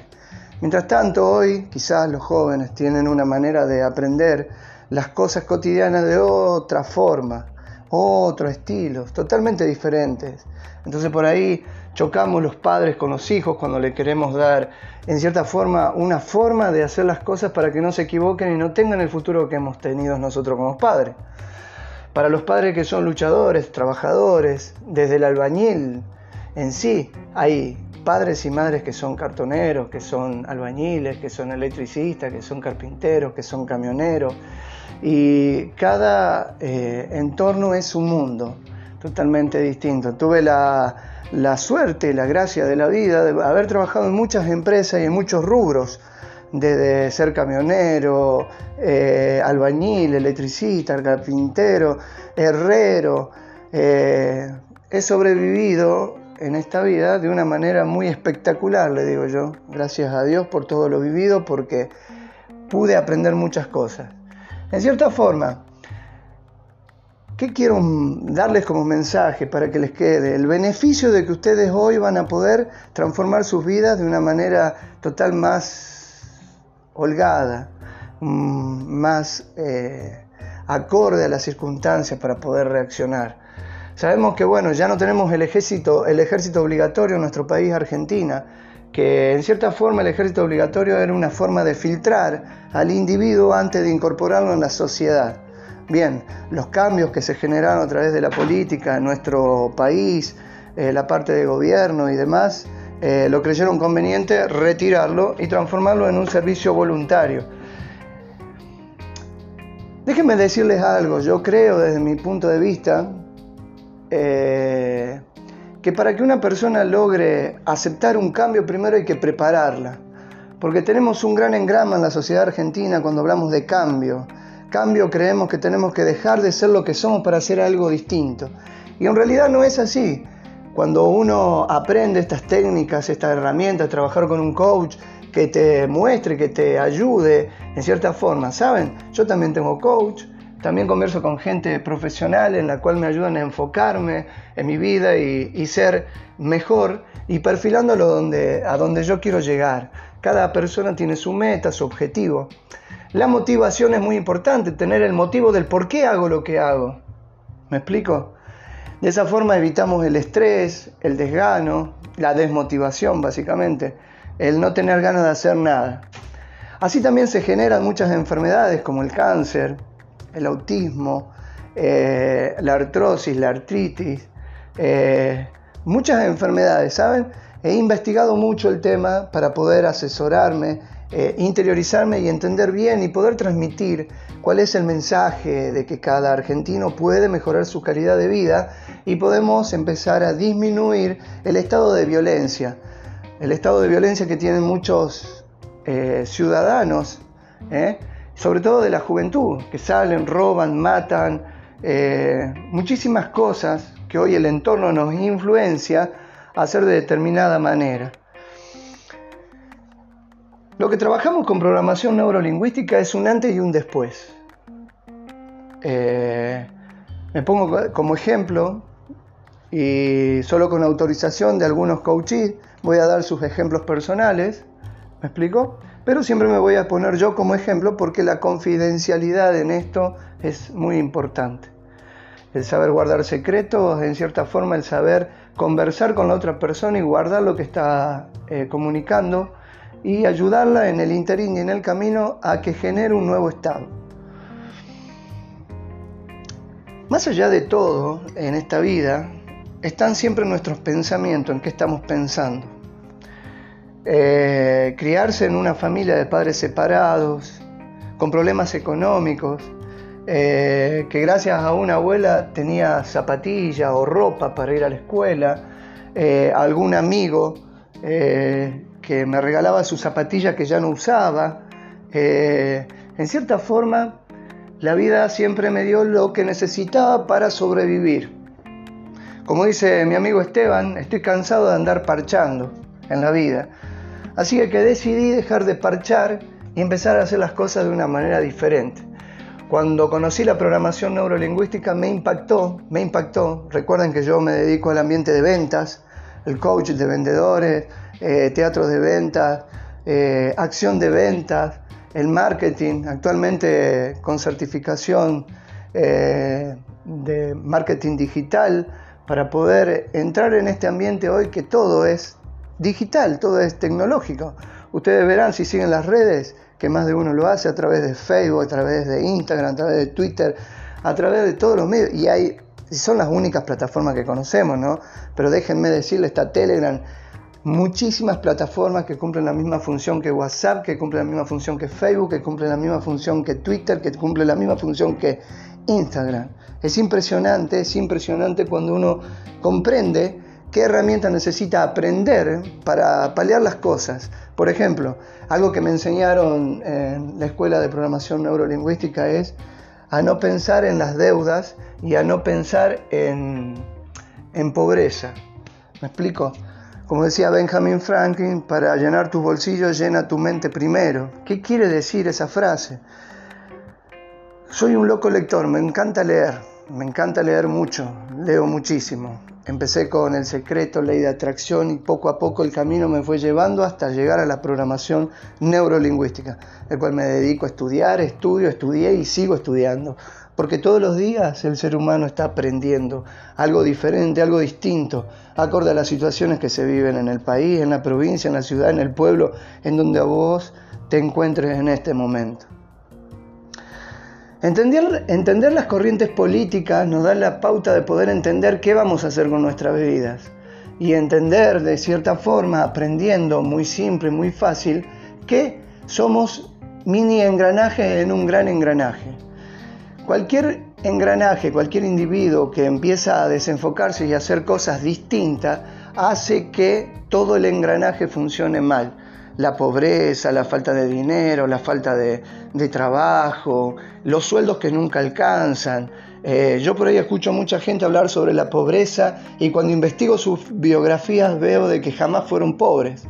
Mientras tanto, hoy quizás los jóvenes tienen una manera de aprender las cosas cotidianas de otra forma, otro estilo, totalmente diferentes. Entonces por ahí chocamos los padres con los hijos cuando le queremos dar, en cierta forma, una forma de hacer las cosas para que no se equivoquen y no tengan el futuro que hemos tenido nosotros como padres. Para los padres que son luchadores, trabajadores, desde el albañil en sí, hay padres y madres que son cartoneros, que son albañiles, que son electricistas, que son carpinteros, que son camioneros, y cada eh, entorno es un mundo totalmente distinto. Tuve la, la suerte, la gracia de la vida de haber trabajado en muchas empresas y en muchos rubros, desde ser camionero, eh, albañil, electricista, carpintero, herrero. Eh, he sobrevivido en esta vida de una manera muy espectacular, le digo yo. Gracias a Dios por todo lo vivido, porque pude aprender muchas cosas. En cierta forma, ¿qué quiero darles como mensaje para que les quede? El beneficio de que ustedes hoy van a poder transformar sus vidas de una manera total más holgada, mm, más eh, acorde a las circunstancias para poder reaccionar. Sabemos que bueno, ya no tenemos el ejército, el ejército obligatorio en nuestro país, Argentina, que en cierta forma el ejército obligatorio era una forma de filtrar al individuo antes de incorporarlo en la sociedad. Bien, los cambios que se generaron a través de la política en nuestro país, eh, la parte de gobierno y demás, eh, lo creyeron conveniente retirarlo y transformarlo en un servicio voluntario. Déjenme decirles algo, yo creo desde mi punto de vista, eh, que para que una persona logre aceptar un cambio primero hay que prepararla. Porque tenemos un gran engrama en la sociedad argentina cuando hablamos de cambio. Cambio creemos que tenemos que dejar de ser lo que somos para hacer algo distinto. Y en realidad no es así. Cuando uno aprende estas técnicas, estas herramientas, trabajar con un coach que te muestre, que te ayude en cierta forma. ¿Saben? Yo también tengo coach, también converso con gente profesional en la cual me ayudan a enfocarme en mi vida y, ser mejor y perfilándolo donde, a donde yo quiero llegar. Cada persona tiene su meta, su objetivo. La motivación es muy importante, tener el motivo del por qué hago lo que hago. ¿Me explico? De esa forma evitamos el estrés, el desgano, la desmotivación básicamente, el no tener ganas de hacer nada. Así también se generan muchas enfermedades como el cáncer, el autismo, eh, la artrosis, la artritis, eh, muchas enfermedades, ¿saben? He investigado mucho el tema para poder asesorarme, eh, interiorizarme y entender bien y poder transmitir cuál es el mensaje de que cada argentino puede mejorar su calidad de vida y podemos empezar a disminuir el estado de violencia, el estado de violencia que tienen muchos ciudadanos, sobre todo de la juventud, que salen, roban, matan, eh, muchísimas cosas que hoy el entorno nos influencia a hacer de determinada manera. Lo que trabajamos con programación neurolingüística es un antes y un después. Eh, me pongo como ejemplo y solo con autorización de algunos coaches voy a dar sus ejemplos personales. ¿Me explico? Pero siempre me voy a poner yo como ejemplo porque la confidencialidad en esto es muy importante. El saber guardar secretos, en cierta forma el saber conversar con la otra persona y guardar lo que está eh, comunicando y ayudarla en el interín y en el camino a que genere un nuevo estado. Más allá de todo en esta vida, están siempre nuestros pensamientos, en qué estamos pensando. Eh, criarse en una familia de padres separados, con problemas económicos, eh, que gracias a una abuela tenía zapatilla o ropa para ir a la escuela, eh, algún amigo que me regalaba su zapatilla que ya no usaba. en cierta forma, la vida siempre me dio lo que necesitaba para sobrevivir. Como dice mi amigo Esteban, estoy cansado de andar parchando en la vida. Así que decidí dejar de parchar y empezar a hacer las cosas de una manera diferente. Cuando conocí la programación neurolingüística me impactó, me impactó. Recuerden que yo me dedico al ambiente de ventas, el coach de vendedores, eh, teatro de ventas, eh, acción de ventas, el marketing, actualmente con certificación eh, de marketing digital, para poder entrar en este ambiente hoy que todo es digital, todo es tecnológico. Ustedes verán si siguen las redes, que más de uno lo hace a través de Facebook, a través de Instagram, a través de Twitter, a través de todos los medios. Y hay, son las únicas plataformas que conocemos, ¿no? Pero déjenme decirles, está Telegram, muchísimas plataformas que cumplen la misma función que WhatsApp, que cumplen la misma función que Facebook, que cumplen la misma función que Twitter, que cumplen la misma función que Instagram. Es impresionante, es impresionante cuando uno comprende qué herramientas necesita aprender para paliar las cosas. Por ejemplo, algo que me enseñaron en la escuela de programación neurolingüística es a no pensar en las deudas y a no pensar en, en pobreza. ¿Me explico? Como decía Benjamin Franklin, para llenar tus bolsillos llena tu mente primero. ¿Qué quiere decir esa frase? Soy un loco lector, me encanta leer, me encanta leer mucho, leo muchísimo. Empecé con el secreto, ley de atracción y poco a poco el camino me fue llevando hasta llegar a la programación neurolingüística, el cual me dedico a estudiar, estudio, estudié y sigo estudiando. Porque todos los días el ser humano está aprendiendo algo diferente, algo distinto, acorde a las situaciones que se viven en el país, en la provincia, en la ciudad, en el pueblo, en donde vos te encuentres en este momento. Entender, entender las corrientes políticas nos da la pauta de poder entender qué vamos a hacer con nuestras vidas y entender de cierta forma, aprendiendo muy simple, muy fácil, que somos mini engranajes en un gran engranaje. Cualquier engranaje, cualquier individuo que empieza a desenfocarse y a hacer cosas distintas, hace que todo el engranaje funcione mal la pobreza, la falta de dinero, la falta de, trabajo, los sueldos que nunca alcanzan. Eh, yo por ahí escucho mucha gente hablar sobre la pobreza y cuando investigo sus biografías veo de que jamás fueron pobres.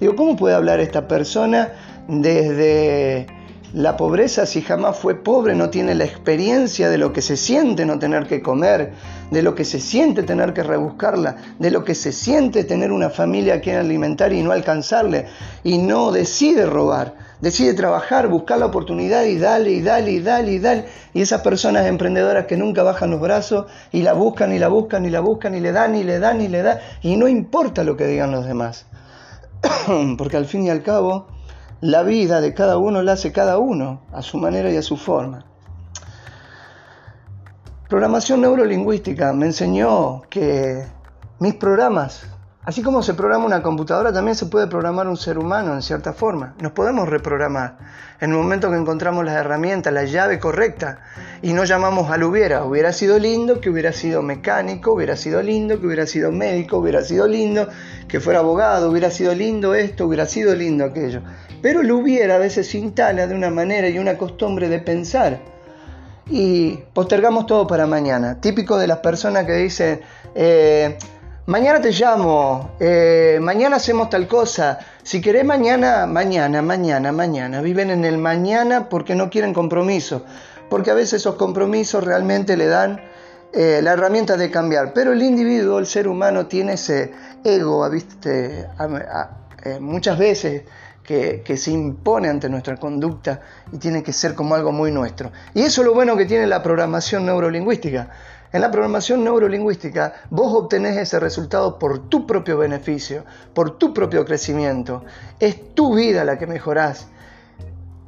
Digo, ¿cómo puede hablar esta persona desde la pobreza, si jamás fue pobre, no tiene la experiencia de lo que se siente no tener que comer, de lo que se siente tener que rebuscarla, de lo que se siente tener una familia que alimentar y no alcanzarle, y no decide robar, decide trabajar, buscar la oportunidad y dale, y dale, y dale, y dale. Y esas personas emprendedoras que nunca bajan los brazos y la buscan, y la buscan, y la buscan, y le dan, y le dan, y le dan, y no importa lo que digan los demás. Porque al fin y al cabo, la vida de cada uno la hace cada uno, a su manera y a su forma. Programación neurolingüística me enseñó que mis programas Así como se programa una computadora, también se puede programar un ser humano en cierta forma. Nos podemos reprogramar en el momento que encontramos las herramientas, la llave correcta y no llamamos al hubiera. Hubiera sido lindo que hubiera sido mecánico, hubiera sido lindo que hubiera sido médico, hubiera sido lindo que fuera abogado, hubiera sido lindo esto, hubiera sido lindo aquello. Pero el hubiera a veces se instala de una manera y una costumbre de pensar. Y postergamos todo para mañana. Típico de las personas que dicen... Eh, Mañana te llamo, eh, mañana hacemos tal cosa. Si querés mañana, mañana, mañana, mañana. Viven en el mañana porque no quieren compromiso. Porque a veces esos compromisos realmente le dan eh, la herramienta de cambiar. Pero el individuo, el ser humano, tiene ese ego, ¿viste? Eh, muchas veces que, que, se impone ante nuestra conducta y tiene que ser como algo muy nuestro. Y eso es lo bueno que tiene la programación neurolingüística en la programación neurolingüística, vos obtenés ese resultado por tu propio beneficio, por tu propio crecimiento. Es tu vida la que mejorás.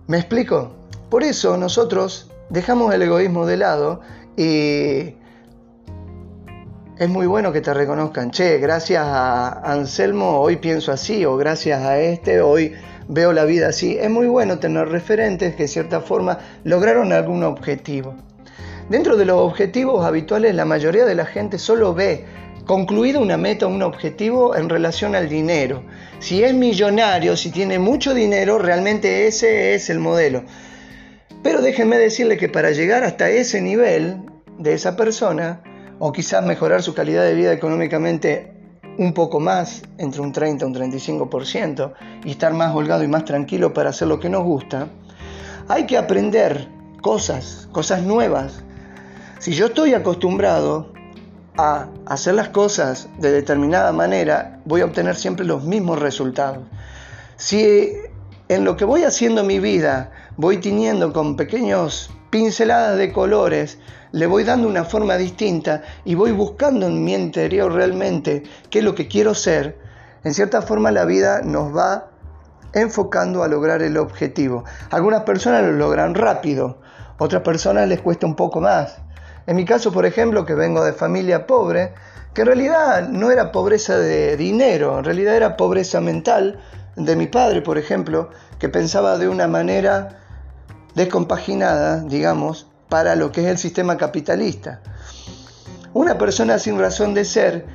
¿Me explico? Por eso nosotros dejamos el egoísmo de lado y es muy bueno que te reconozcan, che, gracias a Anselmo hoy pienso así, o gracias a este hoy veo la vida así. Es muy bueno tener referentes que de cierta forma lograron algún objetivo. Dentro de los objetivos habituales, la mayoría de la gente solo ve concluido una meta, un objetivo en relación al dinero. Si es millonario, si tiene mucho dinero, realmente ese es el modelo. Pero déjenme decirle que para llegar hasta ese nivel de esa persona, o quizás mejorar su calidad de vida económicamente un poco más, entre un 30 y un 35%, y estar más holgado y más tranquilo para hacer lo que nos gusta, hay que aprender cosas, cosas nuevas, si yo estoy acostumbrado a hacer las cosas de determinada manera, voy a obtener siempre los mismos resultados. Si en lo que voy haciendo en mi vida voy teniendo con pequeños pinceladas de colores, le voy dando una forma distinta y voy buscando en mi interior realmente qué es lo que quiero ser, en cierta forma la vida nos va enfocando a lograr el objetivo. Algunas personas lo logran rápido, otras personas les cuesta un poco más. En mi caso, por ejemplo, que vengo de familia pobre, que en realidad no era pobreza de dinero, en realidad era pobreza mental de mi padre, por ejemplo, que pensaba de una manera descompaginada, digamos, para lo que es el sistema capitalista. Una persona sin razón de ser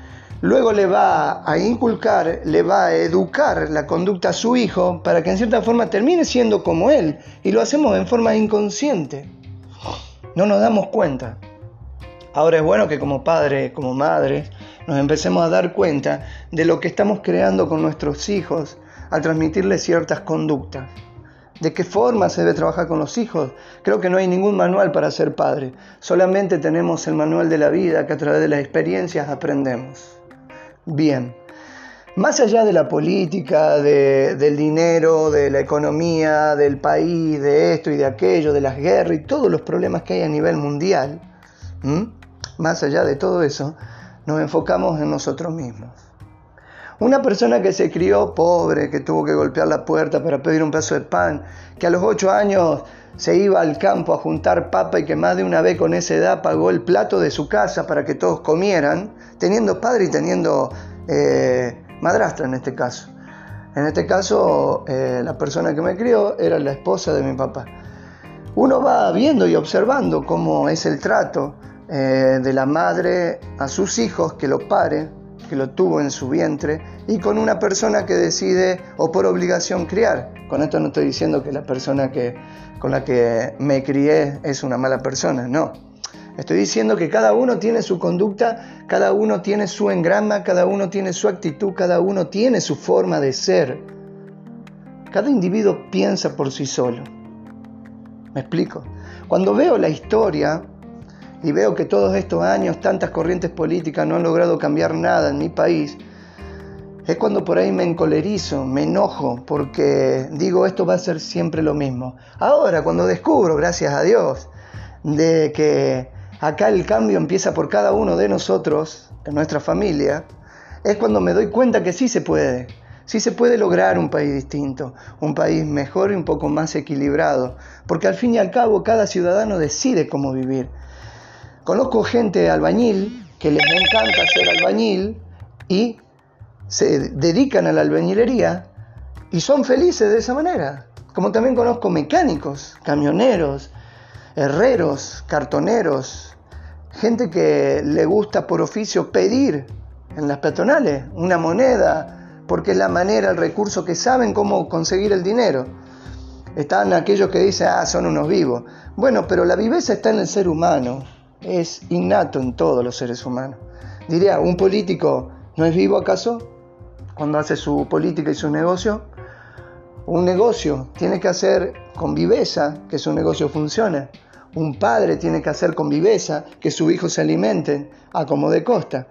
luego le va a inculcar, le va a educar la conducta a su hijo para que en cierta forma termine siendo como él y lo hacemos en forma inconsciente. No nos damos cuenta. Ahora es bueno que como padres, como madres, nos empecemos a dar cuenta de lo que estamos creando con nuestros hijos al transmitirles ciertas conductas. ¿De qué forma se debe trabajar con los hijos? Creo que no hay ningún manual para ser padre. Solamente tenemos el manual de la vida que a través de las experiencias aprendemos. Bien, más allá de la política, del dinero, de la economía, del país, de esto y de aquello, de las guerras y todos los problemas que hay a nivel mundial, más allá de todo eso, nos enfocamos en nosotros mismos. Una persona que se crió pobre, que tuvo que golpear la puerta para pedir un pedazo de pan, que a los ocho años se iba al campo a juntar papa y que más de una vez con esa edad pagó el plato de su casa para que todos comieran, teniendo padre y teniendo eh, madrastra en este caso. En este caso, eh, la persona que me crió era la esposa de mi papá. Uno va viendo y observando cómo es el trato eh, de la madre a sus hijos que lo pare, que lo tuvo en su vientre, y con una persona que decide o por obligación criar. Con esto no estoy diciendo que la persona que, con la que me crié es una mala persona, no. Estoy diciendo que cada uno tiene su conducta, cada uno tiene su engrama, cada uno tiene su actitud, cada uno tiene su forma de ser. Cada individuo piensa por sí solo. ¿Me explico? Cuando veo la historia y veo que todos estos años tantas corrientes políticas no han logrado cambiar nada en mi país, es cuando por ahí me encolerizo, me enojo, porque digo esto va a ser siempre lo mismo. Ahora, cuando descubro, gracias a Dios, de que acá el cambio empieza por cada uno de nosotros, en nuestra familia, es cuando me doy cuenta que sí se puede. sí se puede lograr un país distinto, un país mejor y un poco más equilibrado, porque al fin y al cabo cada ciudadano decide cómo vivir. Conozco gente albañil que les encanta ser albañil y se dedican a la albañilería y son felices de esa manera. Como también conozco mecánicos, camioneros, herreros, cartoneros, gente que le gusta por oficio pedir en las peatonales una moneda, porque es la manera, el recurso que saben cómo conseguir el dinero. Están aquellos que dicen, ah, son unos vivos. Bueno, pero la viveza está en el ser humano, es innato en todos los seres humanos. Diría, ¿un político no es vivo acaso cuando hace su política y su negocio? Un negocio tiene que hacer con viveza que su negocio funcione. Un padre tiene que hacer con viveza que sus hijos se alimenten a como de costa.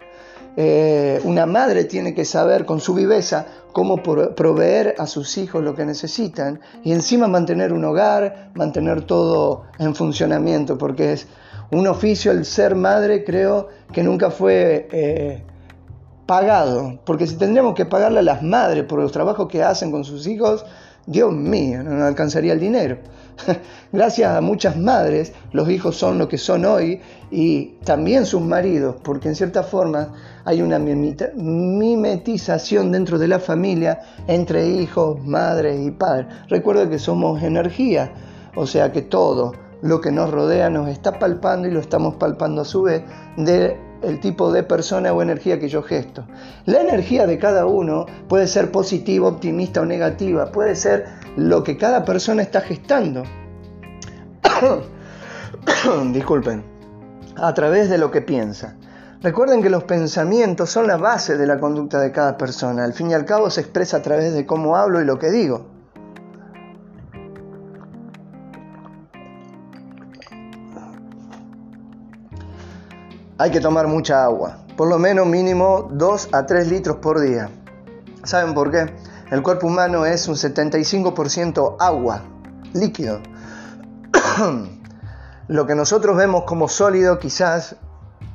Eh, una madre tiene que saber con su viveza cómo proveer a sus hijos lo que necesitan y encima mantener un hogar, mantener todo en funcionamiento, porque es un oficio el ser madre, creo que nunca fue eh, pagado, porque si tendríamos que pagarle a las madres por los trabajos que hacen con sus hijos, Dios mío, no alcanzaría el dinero. Gracias a muchas madres, los hijos son lo que son hoy y también sus maridos, porque en cierta forma hay una mimetización dentro de la familia entre hijos, madres y padres. Recuerda que somos energía, o sea que todo lo que nos rodea nos está palpando y lo estamos palpando a su vez de el tipo de persona o energía que yo gesto. La energía de cada uno puede ser positiva, optimista o negativa, puede ser lo que cada persona está gestando. Disculpen, a través de lo que piensa. Recuerden que los pensamientos son la base de la conducta de cada persona. Al fin y al cabo se expresa a través de cómo hablo y lo que digo. Hay que tomar mucha agua, por lo menos mínimo 2 a 3 litros por día. ¿Saben por qué? El cuerpo humano es un 75% agua, líquido. lo que nosotros vemos como sólido quizás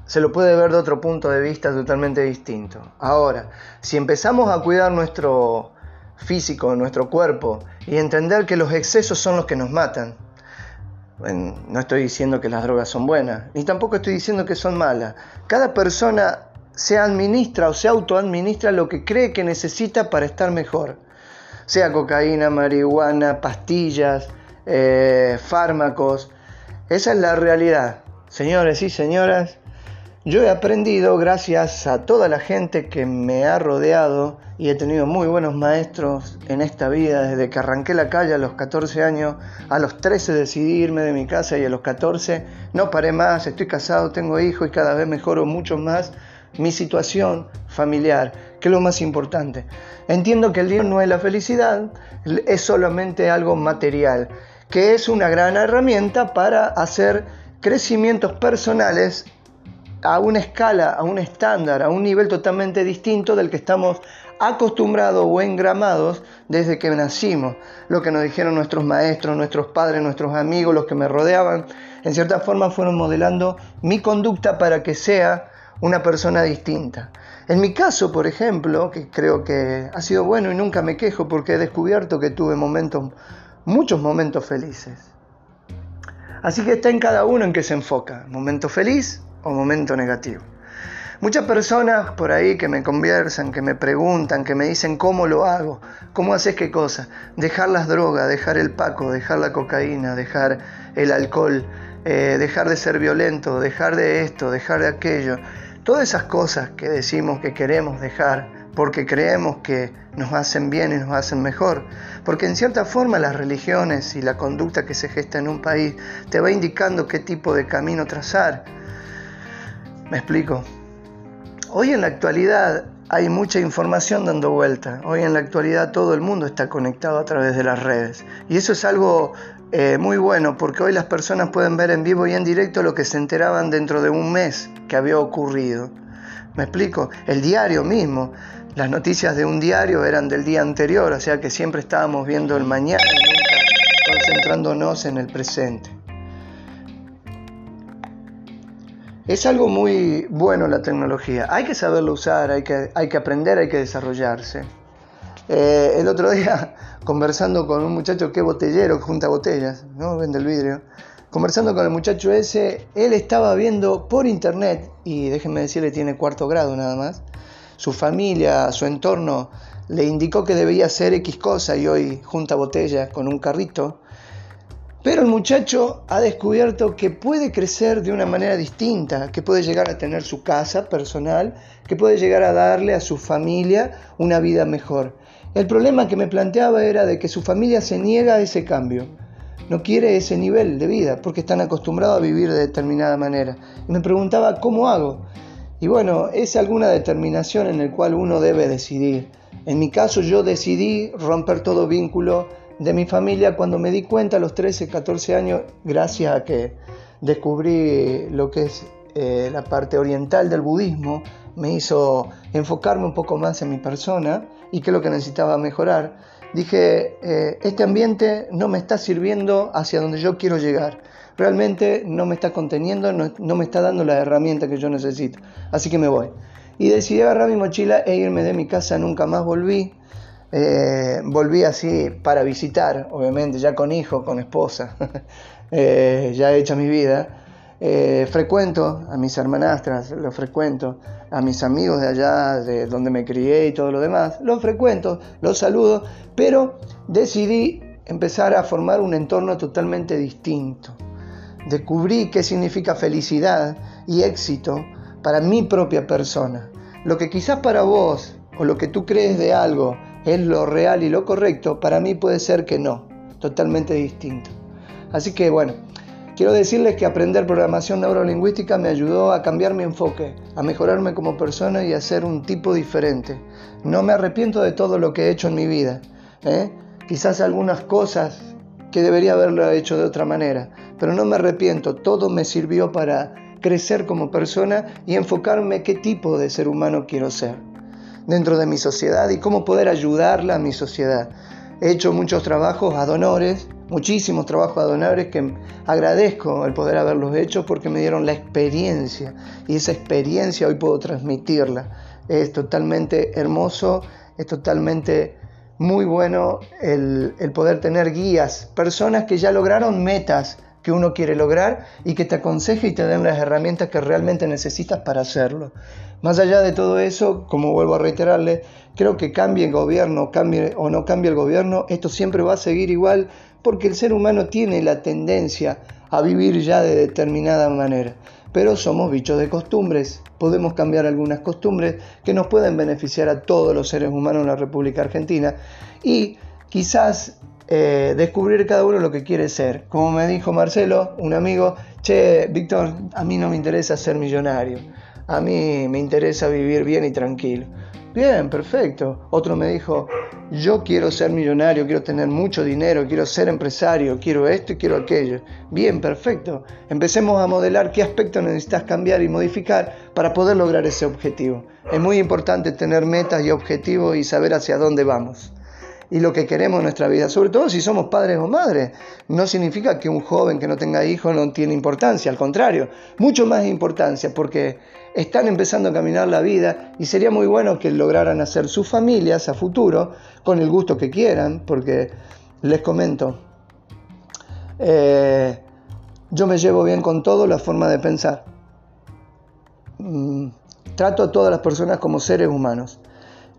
se lo puede ver de otro punto de vista totalmente distinto. Ahora, si empezamos a cuidar nuestro físico, nuestro cuerpo, y entender que los excesos son los que nos matan, no estoy diciendo que las drogas son buenas, ni tampoco estoy diciendo que son malas. Cada persona se administra o se autoadministra lo que cree que necesita para estar mejor. Sea cocaína, marihuana, pastillas, eh, fármacos. Esa es la realidad. Señores y señoras, yo he aprendido gracias a toda la gente que me ha rodeado y he tenido muy buenos maestros en esta vida, desde que arranqué la calle a los 14 años, a los 13 decidí irme de mi casa y a los 14 no paré más, estoy casado, tengo hijos y cada vez mejoro mucho más mi situación familiar, que es lo más importante. Entiendo que el dinero no es la felicidad, es solamente algo material, que es una gran herramienta para hacer crecimientos personales a una escala, a un estándar, a un nivel totalmente distinto del que estamos acostumbrados o engramados desde que nacimos. Lo que nos dijeron nuestros maestros, nuestros padres, nuestros amigos, los que me rodeaban, en cierta forma fueron modelando mi conducta para que sea una persona distinta. En mi caso, por ejemplo, que creo que ha sido bueno y nunca me quejo porque he descubierto que tuve momentos, muchos momentos felices. Así que está en cada uno en que se enfoca. Momento feliz, o momento negativo. Muchas personas por ahí que me conversan, que me preguntan, que me dicen cómo lo hago, cómo haces qué cosa. Dejar las drogas, dejar el paco, dejar la cocaína, dejar el alcohol, eh, dejar de ser violento, dejar de esto, dejar de aquello. Todas esas cosas que decimos que queremos dejar porque creemos que nos hacen bien y nos hacen mejor. Porque en cierta forma las religiones y la conducta que se gesta en un país te va indicando qué tipo de camino trazar ¿Me explico? Hoy en la actualidad hay mucha información dando vuelta. Hoy en la actualidad todo el mundo está conectado a través de las redes. Y eso es algo eh, muy bueno porque hoy las personas pueden ver en vivo y en directo lo que se enteraban dentro de un mes que había ocurrido. ¿Me explico? El diario mismo. Las noticias de un diario eran del día anterior, o sea que siempre estábamos viendo el mañana y nunca concentrándonos en el presente. Es algo muy bueno la tecnología. Hay que saberlo usar, hay que, hay que aprender, hay que desarrollarse. Eh, el otro día, conversando con un muchacho que es botellero, que junta botellas, ¿no? Vende el vidrio. Conversando con el muchacho ese, él estaba viendo por internet, y déjenme decirle, tiene cuarto grado nada más, su familia, su entorno, le indicó que debía hacer X cosa y hoy junta botellas con un carrito. Pero el muchacho ha descubierto que puede crecer de una manera distinta, que puede llegar a tener su casa personal, que puede llegar a darle a su familia una vida mejor. El problema que me planteaba era de que su familia se niega a ese cambio, no quiere ese nivel de vida porque están acostumbrados a vivir de determinada manera. Y me preguntaba, ¿cómo hago? Y bueno, es alguna determinación en la cual uno debe decidir. En mi caso yo decidí romper todo vínculo de mi familia cuando me di cuenta a los 13, 14 años, gracias a que descubrí lo que es eh, la parte oriental del budismo, me hizo enfocarme un poco más en mi persona y qué es lo que necesitaba mejorar, dije, eh, este ambiente no me está sirviendo hacia donde yo quiero llegar. Realmente no me está conteniendo, no, me está dando la herramienta que yo necesito. Así que me voy. Y decidí agarrar mi mochila e irme de mi casa, nunca más volví. Eh, volví así para visitar, obviamente, ya con hijo, con esposa, eh, ya he hecho mi vida. Eh, frecuento a mis hermanastras, lo frecuento, a mis amigos de allá, de donde me crié y todo lo demás, los frecuento, los saludo, pero decidí empezar a formar un entorno totalmente distinto. Descubrí qué significa felicidad y éxito para mi propia persona. Lo que quizás para vos o lo que tú crees de algo es lo real y lo correcto, para mí puede ser que no, totalmente distinto. Así que bueno, Quiero decirles que aprender programación neurolingüística me ayudó a cambiar mi enfoque, a mejorarme como persona y a ser un tipo diferente. No me arrepiento de todo lo que he hecho en mi vida. ¿eh? Quizás algunas cosas que debería haberlo hecho de otra manera, pero no me arrepiento. Todo me sirvió para crecer como persona y enfocarme qué tipo de ser humano quiero ser dentro de mi sociedad y cómo poder ayudarla a mi sociedad. He hecho muchos trabajos ad honores muchísimos trabajos adonadores que agradezco el poder haberlos hecho porque me dieron la experiencia y esa experiencia hoy puedo transmitirla. Es totalmente hermoso, es totalmente muy bueno el poder tener guías, personas que ya lograron metas que uno quiere lograr y que te aconseje y te den las herramientas que realmente necesitas para hacerlo. Más allá de todo eso, como vuelvo a reiterarle, creo que cambie el gobierno, cambie o no cambie el gobierno, esto siempre va a seguir igual porque el ser humano tiene la tendencia a vivir ya de determinada manera. Pero somos bichos de costumbres, podemos cambiar algunas costumbres que nos pueden beneficiar a todos los seres humanos en la República Argentina y quizás eh, descubrir cada uno lo que quiere ser. Como me dijo Marcelo, un amigo, che, Víctor, a mí no me interesa ser millonario, a mí me interesa vivir bien y tranquilo. Bien, perfecto. Otro me dijo, yo quiero ser millonario, quiero tener mucho dinero, quiero ser empresario, quiero esto y quiero aquello. Bien, perfecto. Empecemos a modelar qué aspectos necesitas cambiar y modificar para poder lograr ese objetivo. Es muy importante tener metas y objetivos y saber hacia dónde vamos y lo que queremos en nuestra vida, sobre todo si somos padres o madres. No significa que un joven que no tenga hijos no tiene importancia, al contrario, mucho más importancia porque están empezando a caminar la vida y sería muy bueno que lograran hacer sus familias a futuro con el gusto que quieran, porque les comento, eh, yo me llevo bien con todo la forma de pensar. Mm, trato a todas las personas como seres humanos.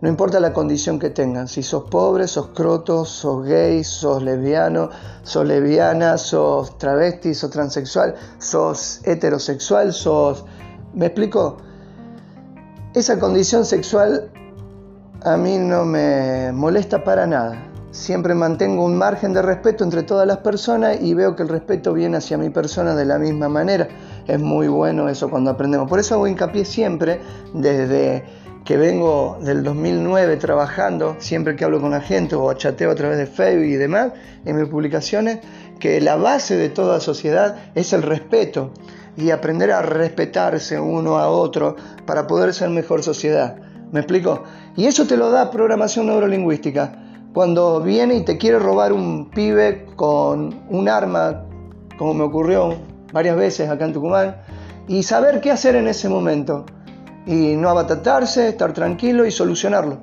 No importa la condición que tengan, si sos pobre, sos croto, sos gay, sos lesbiano, sos lesbiana, sos travesti, sos transexual, sos heterosexual, sos... ¿Me explico? Esa condición sexual a mí no me molesta para nada. Siempre mantengo un margen de respeto entre todas las personas y veo que el respeto viene hacia mi persona de la misma manera. Es muy bueno eso cuando aprendemos. Por eso hago hincapié siempre desde que vengo del 2009 trabajando, siempre que hablo con la gente o chateo a través de Facebook y demás, en mis publicaciones, que la base de toda sociedad es el respeto y aprender a respetarse uno a otro para poder ser mejor sociedad. ¿Me explico? Y eso te lo da programación neurolingüística. Cuando viene y te quiere robar un pibe con un arma, como me ocurrió varias veces acá en Tucumán, y saber qué hacer en ese momento y no abatatarse, estar tranquilo y solucionarlo.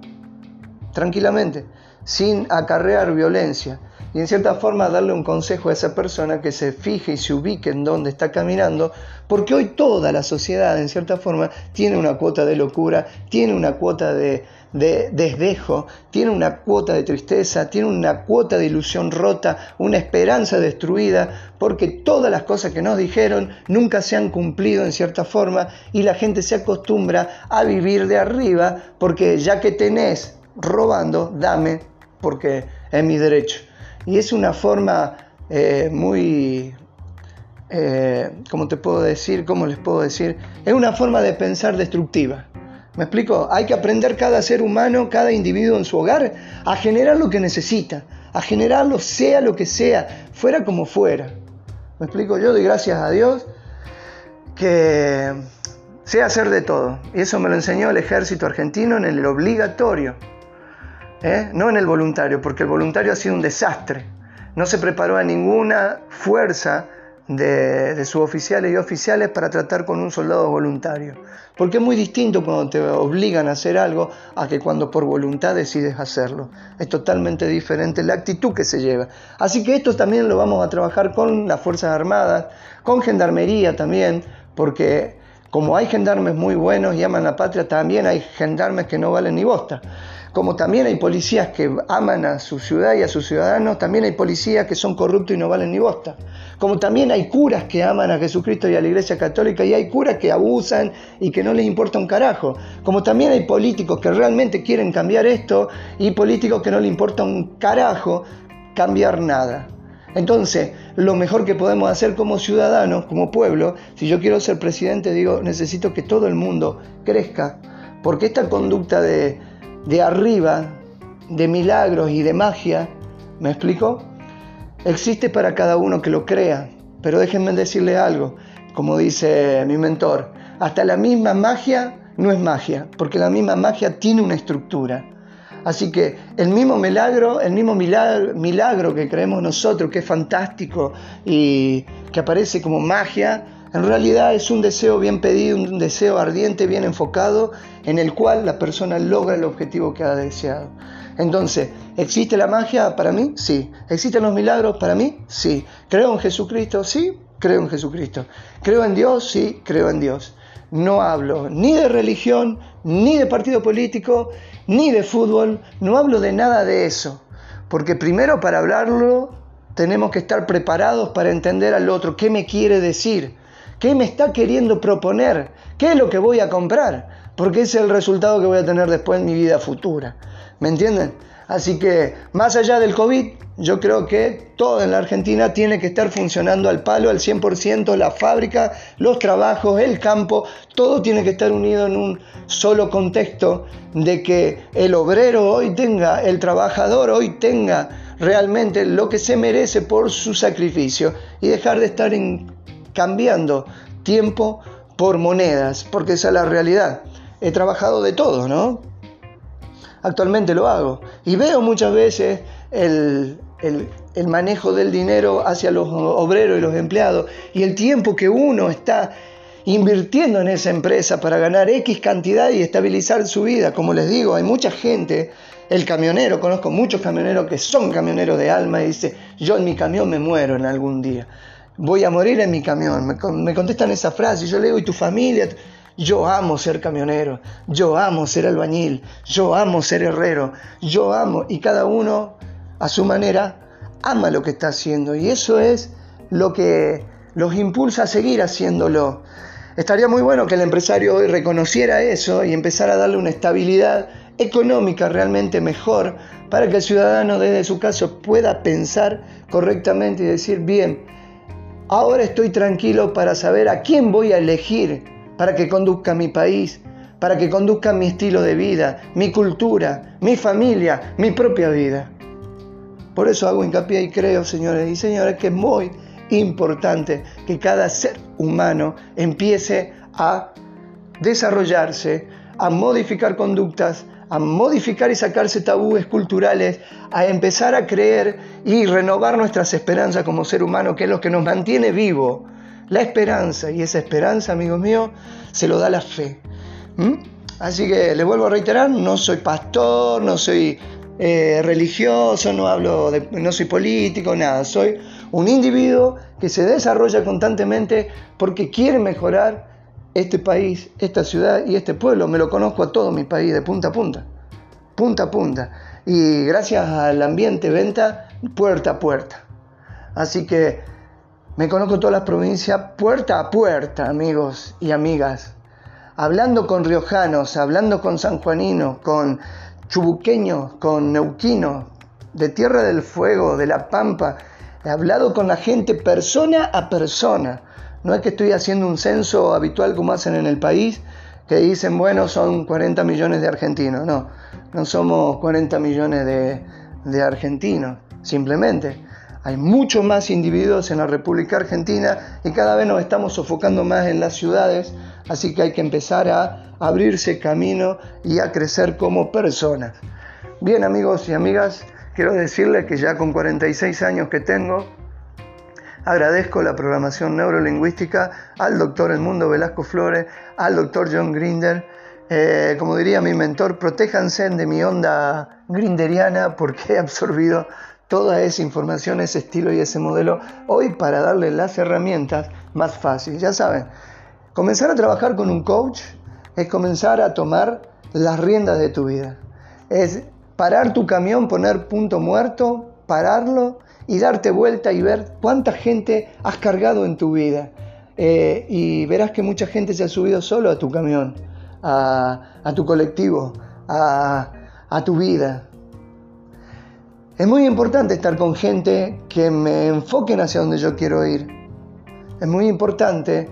tranquilamente, sin acarrear violencia. Y en cierta forma darle un consejo a esa persona que se fije y se ubique en dónde está caminando, porque hoy toda la sociedad, en cierta forma, tiene una cuota de locura, tiene una cuota de, de desdejo, tiene una cuota de tristeza, tiene una cuota de ilusión rota, una esperanza destruida, porque todas las cosas que nos dijeron nunca se han cumplido en cierta forma y la gente se acostumbra a vivir de arriba, porque ya que tenés robando, dame, porque es mi derecho. Y es una forma eh, muy, eh, ¿cómo te puedo decir? ¿Cómo les puedo decir? Es una forma de pensar destructiva. ¿Me explico? Hay que aprender cada ser humano, cada individuo en su hogar, a generar lo que necesita, a generarlo sea lo que sea, fuera como fuera. ¿Me explico? Yo doy gracias a Dios que sé hacer de todo. Y eso me lo enseñó el ejército argentino en el obligatorio, ¿eh? no en el voluntario, porque el voluntario ha sido un desastre. No se preparó a ninguna fuerza de, de oficiales y oficiales para tratar con un soldado voluntario. Porque es muy distinto cuando te obligan a hacer algo a que cuando por voluntad decides hacerlo. Es totalmente diferente la actitud que se lleva. Así que esto también lo vamos a trabajar con las Fuerzas Armadas, con Gendarmería también, porque como hay gendarmes muy buenos y aman la patria, también hay gendarmes que no valen ni bosta. Como también hay policías que aman a su ciudad y a sus ciudadanos, también hay policías que son corruptos y no valen ni bosta. Como también hay curas que aman a Jesucristo y a la Iglesia Católica y hay curas que abusan y que no les importa un carajo. Como también hay políticos que realmente quieren cambiar esto y políticos que no les importa un carajo cambiar nada. Entonces, lo mejor que podemos hacer como ciudadanos, como pueblo, si yo quiero ser presidente, digo, necesito que todo el mundo crezca, porque esta conducta de, de arriba, de milagros y de magia, ¿me explico? Existe para cada uno que lo crea, pero déjenme decirle algo, como dice mi mentor, hasta la misma magia no es magia, porque la misma magia tiene una estructura. Así que el mismo milagro, el mismo milagro, que creemos nosotros, que es fantástico y que aparece como magia, en realidad es un deseo bien pedido, un deseo ardiente, bien enfocado, en el cual la persona logra el objetivo que ha deseado. Entonces, ¿existe la magia para mí? Sí. ¿Existen los milagros para mí? Sí. ¿Creo en Jesucristo? Sí, creo en Jesucristo. ¿Creo en Dios? Sí, creo en Dios. No hablo ni de religión, ni de partido político, ni de fútbol, no hablo de nada de eso, porque primero para hablarlo tenemos que estar preparados para entender al otro, qué me quiere decir, qué me está queriendo proponer, qué es lo que voy a comprar, porque ese es el resultado que voy a tener después en mi vida futura. ¿Me entienden? Así que más allá del COVID, yo creo que todo en la Argentina tiene que estar funcionando al palo, al 100%, la fábrica, los trabajos, el campo, todo tiene que estar unido en un solo contexto de que el obrero hoy tenga, el trabajador hoy tenga realmente lo que se merece por su sacrificio y dejar de estar cambiando tiempo por monedas, porque esa es la realidad. He trabajado de todo, ¿no? Actualmente lo hago y veo muchas veces el, manejo del dinero hacia los obreros y los empleados y el tiempo que uno está invirtiendo en esa empresa para ganar X cantidad y estabilizar su vida. Como les digo, hay mucha gente, el camionero, conozco muchos camioneros que son camioneros de alma y dice, yo en mi camión me muero en algún día, voy a morir en mi camión. Me, me contestan esa frase y yo le digo, ¿y tu familia? Yo amo ser camionero, yo amo ser albañil, yo amo ser herrero, yo amo, y cada uno a su manera ama lo que está haciendo. Y eso es lo que los impulsa a seguir haciéndolo. Estaría muy bueno que el empresario hoy reconociera eso y empezara a darle una estabilidad económica realmente mejor para que el ciudadano desde su caso pueda pensar correctamente y decir, bien, ahora estoy tranquilo para saber a quién voy a elegir para que conduzca mi país, para que conduzca mi estilo de vida, mi cultura, mi familia, mi propia vida. Por eso hago hincapié y creo, señores y señoras, que es muy importante que cada ser humano empiece a desarrollarse, a modificar conductas, a modificar y sacarse tabúes culturales, a empezar a creer y renovar nuestras esperanzas como ser humano, que es lo que nos mantiene vivo, la esperanza, y esa esperanza, amigos míos, se lo da la fe. Así que les vuelvo a reiterar, no soy pastor, no soy eh, religioso, no hablo de, no soy político, nada. Soy un individuo que se desarrolla constantemente porque quiere mejorar este país, esta ciudad y este pueblo. Me lo conozco a todo mi país de punta a punta, punta a punta. Y gracias al ambiente venta, puerta a puerta. Así que me conozco todas las provincias puerta a puerta, amigos y amigas. Hablando con riojanos, hablando con sanjuaninos, con chubuqueños, con neuquinos, de Tierra del Fuego, de La Pampa. He hablado con la gente persona a persona. No es que estoy haciendo un censo habitual como hacen en el país, que dicen, bueno, son 40 millones de argentinos. No, no somos 40 millones de, de argentinos, simplemente. Hay muchos más individuos en la República Argentina y cada vez nos estamos sofocando más en las ciudades, así que hay que empezar a abrirse camino y a crecer como personas. Bien amigos y amigas, quiero decirles que ya con 46 años que tengo, agradezco la programación neurolingüística al doctor Edmundo Velasco Flores, al doctor John Grinder, eh, como diría mi mentor, protéjanse de mi onda grinderiana porque he absorbido toda esa información, ese estilo y ese modelo hoy para darle las herramientas más fáciles. Ya saben, comenzar a trabajar con un coach es comenzar a tomar las riendas de tu vida. Es parar tu camión, poner punto muerto, pararlo y darte vuelta y ver cuánta gente has cargado en tu vida. Eh, y verás que mucha gente se ha subido solo a tu camión, a, tu colectivo, a, a tu vida. Es muy importante estar con gente que me enfoquen hacia donde yo quiero ir. Es muy importante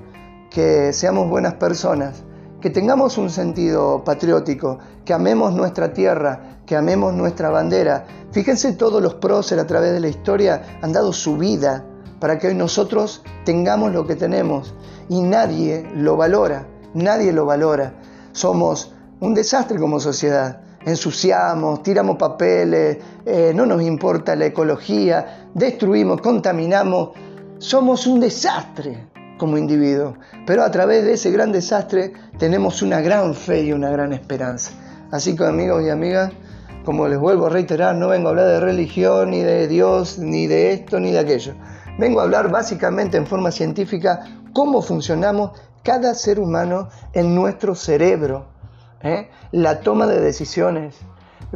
que seamos buenas personas, que tengamos un sentido patriótico, que amemos nuestra tierra, que amemos nuestra bandera. Fíjense todos los próceres a través de la historia han dado su vida para que hoy nosotros tengamos lo que tenemos y nadie lo valora, nadie lo valora. Somos un desastre como sociedad ensuciamos, tiramos papeles, eh, no nos importa la ecología, destruimos, contaminamos, somos un desastre como individuos, pero a través de ese gran desastre tenemos una gran fe y una gran esperanza. Así que amigos y amigas, como les vuelvo a reiterar, no vengo a hablar de religión, ni de Dios, ni de esto, ni de aquello. Vengo a hablar básicamente en forma científica cómo funcionamos cada ser humano en nuestro cerebro ¿eh? la toma de decisiones,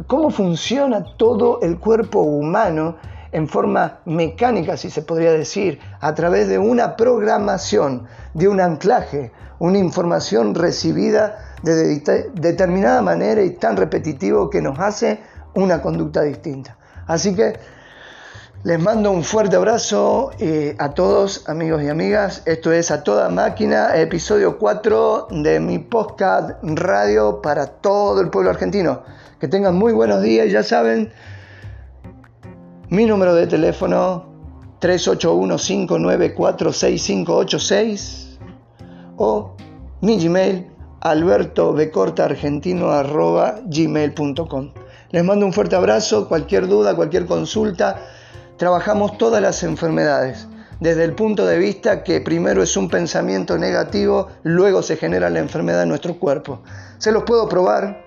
cómo funciona todo el cuerpo humano en forma mecánica, si se podría decir, a través de una programación, de un anclaje, una información recibida de determinada manera y tan repetitivo que nos hace una conducta distinta. Así que les mando un fuerte abrazo eh, a todos, amigos y amigas. Esto es A Toda Máquina, episodio 4 de mi podcast radio para todo el pueblo argentino. Que tengan muy buenos días, ya saben, mi número de teléfono 381-594-6586 o mi Gmail gmail.com Les mando un fuerte abrazo, cualquier duda, cualquier consulta trabajamos todas las enfermedades, desde el punto de vista que primero es un pensamiento negativo, luego se genera la enfermedad en nuestro cuerpo. Se los puedo probar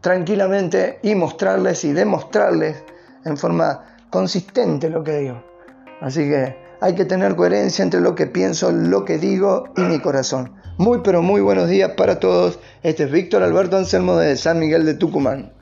tranquilamente y mostrarles y demostrarles en forma consistente lo que digo. Así que hay que tener coherencia entre lo que pienso, lo que digo y mi corazón. Muy pero muy buenos días para todos. Este es Víctor Alberto Anselmo de San Miguel de Tucumán.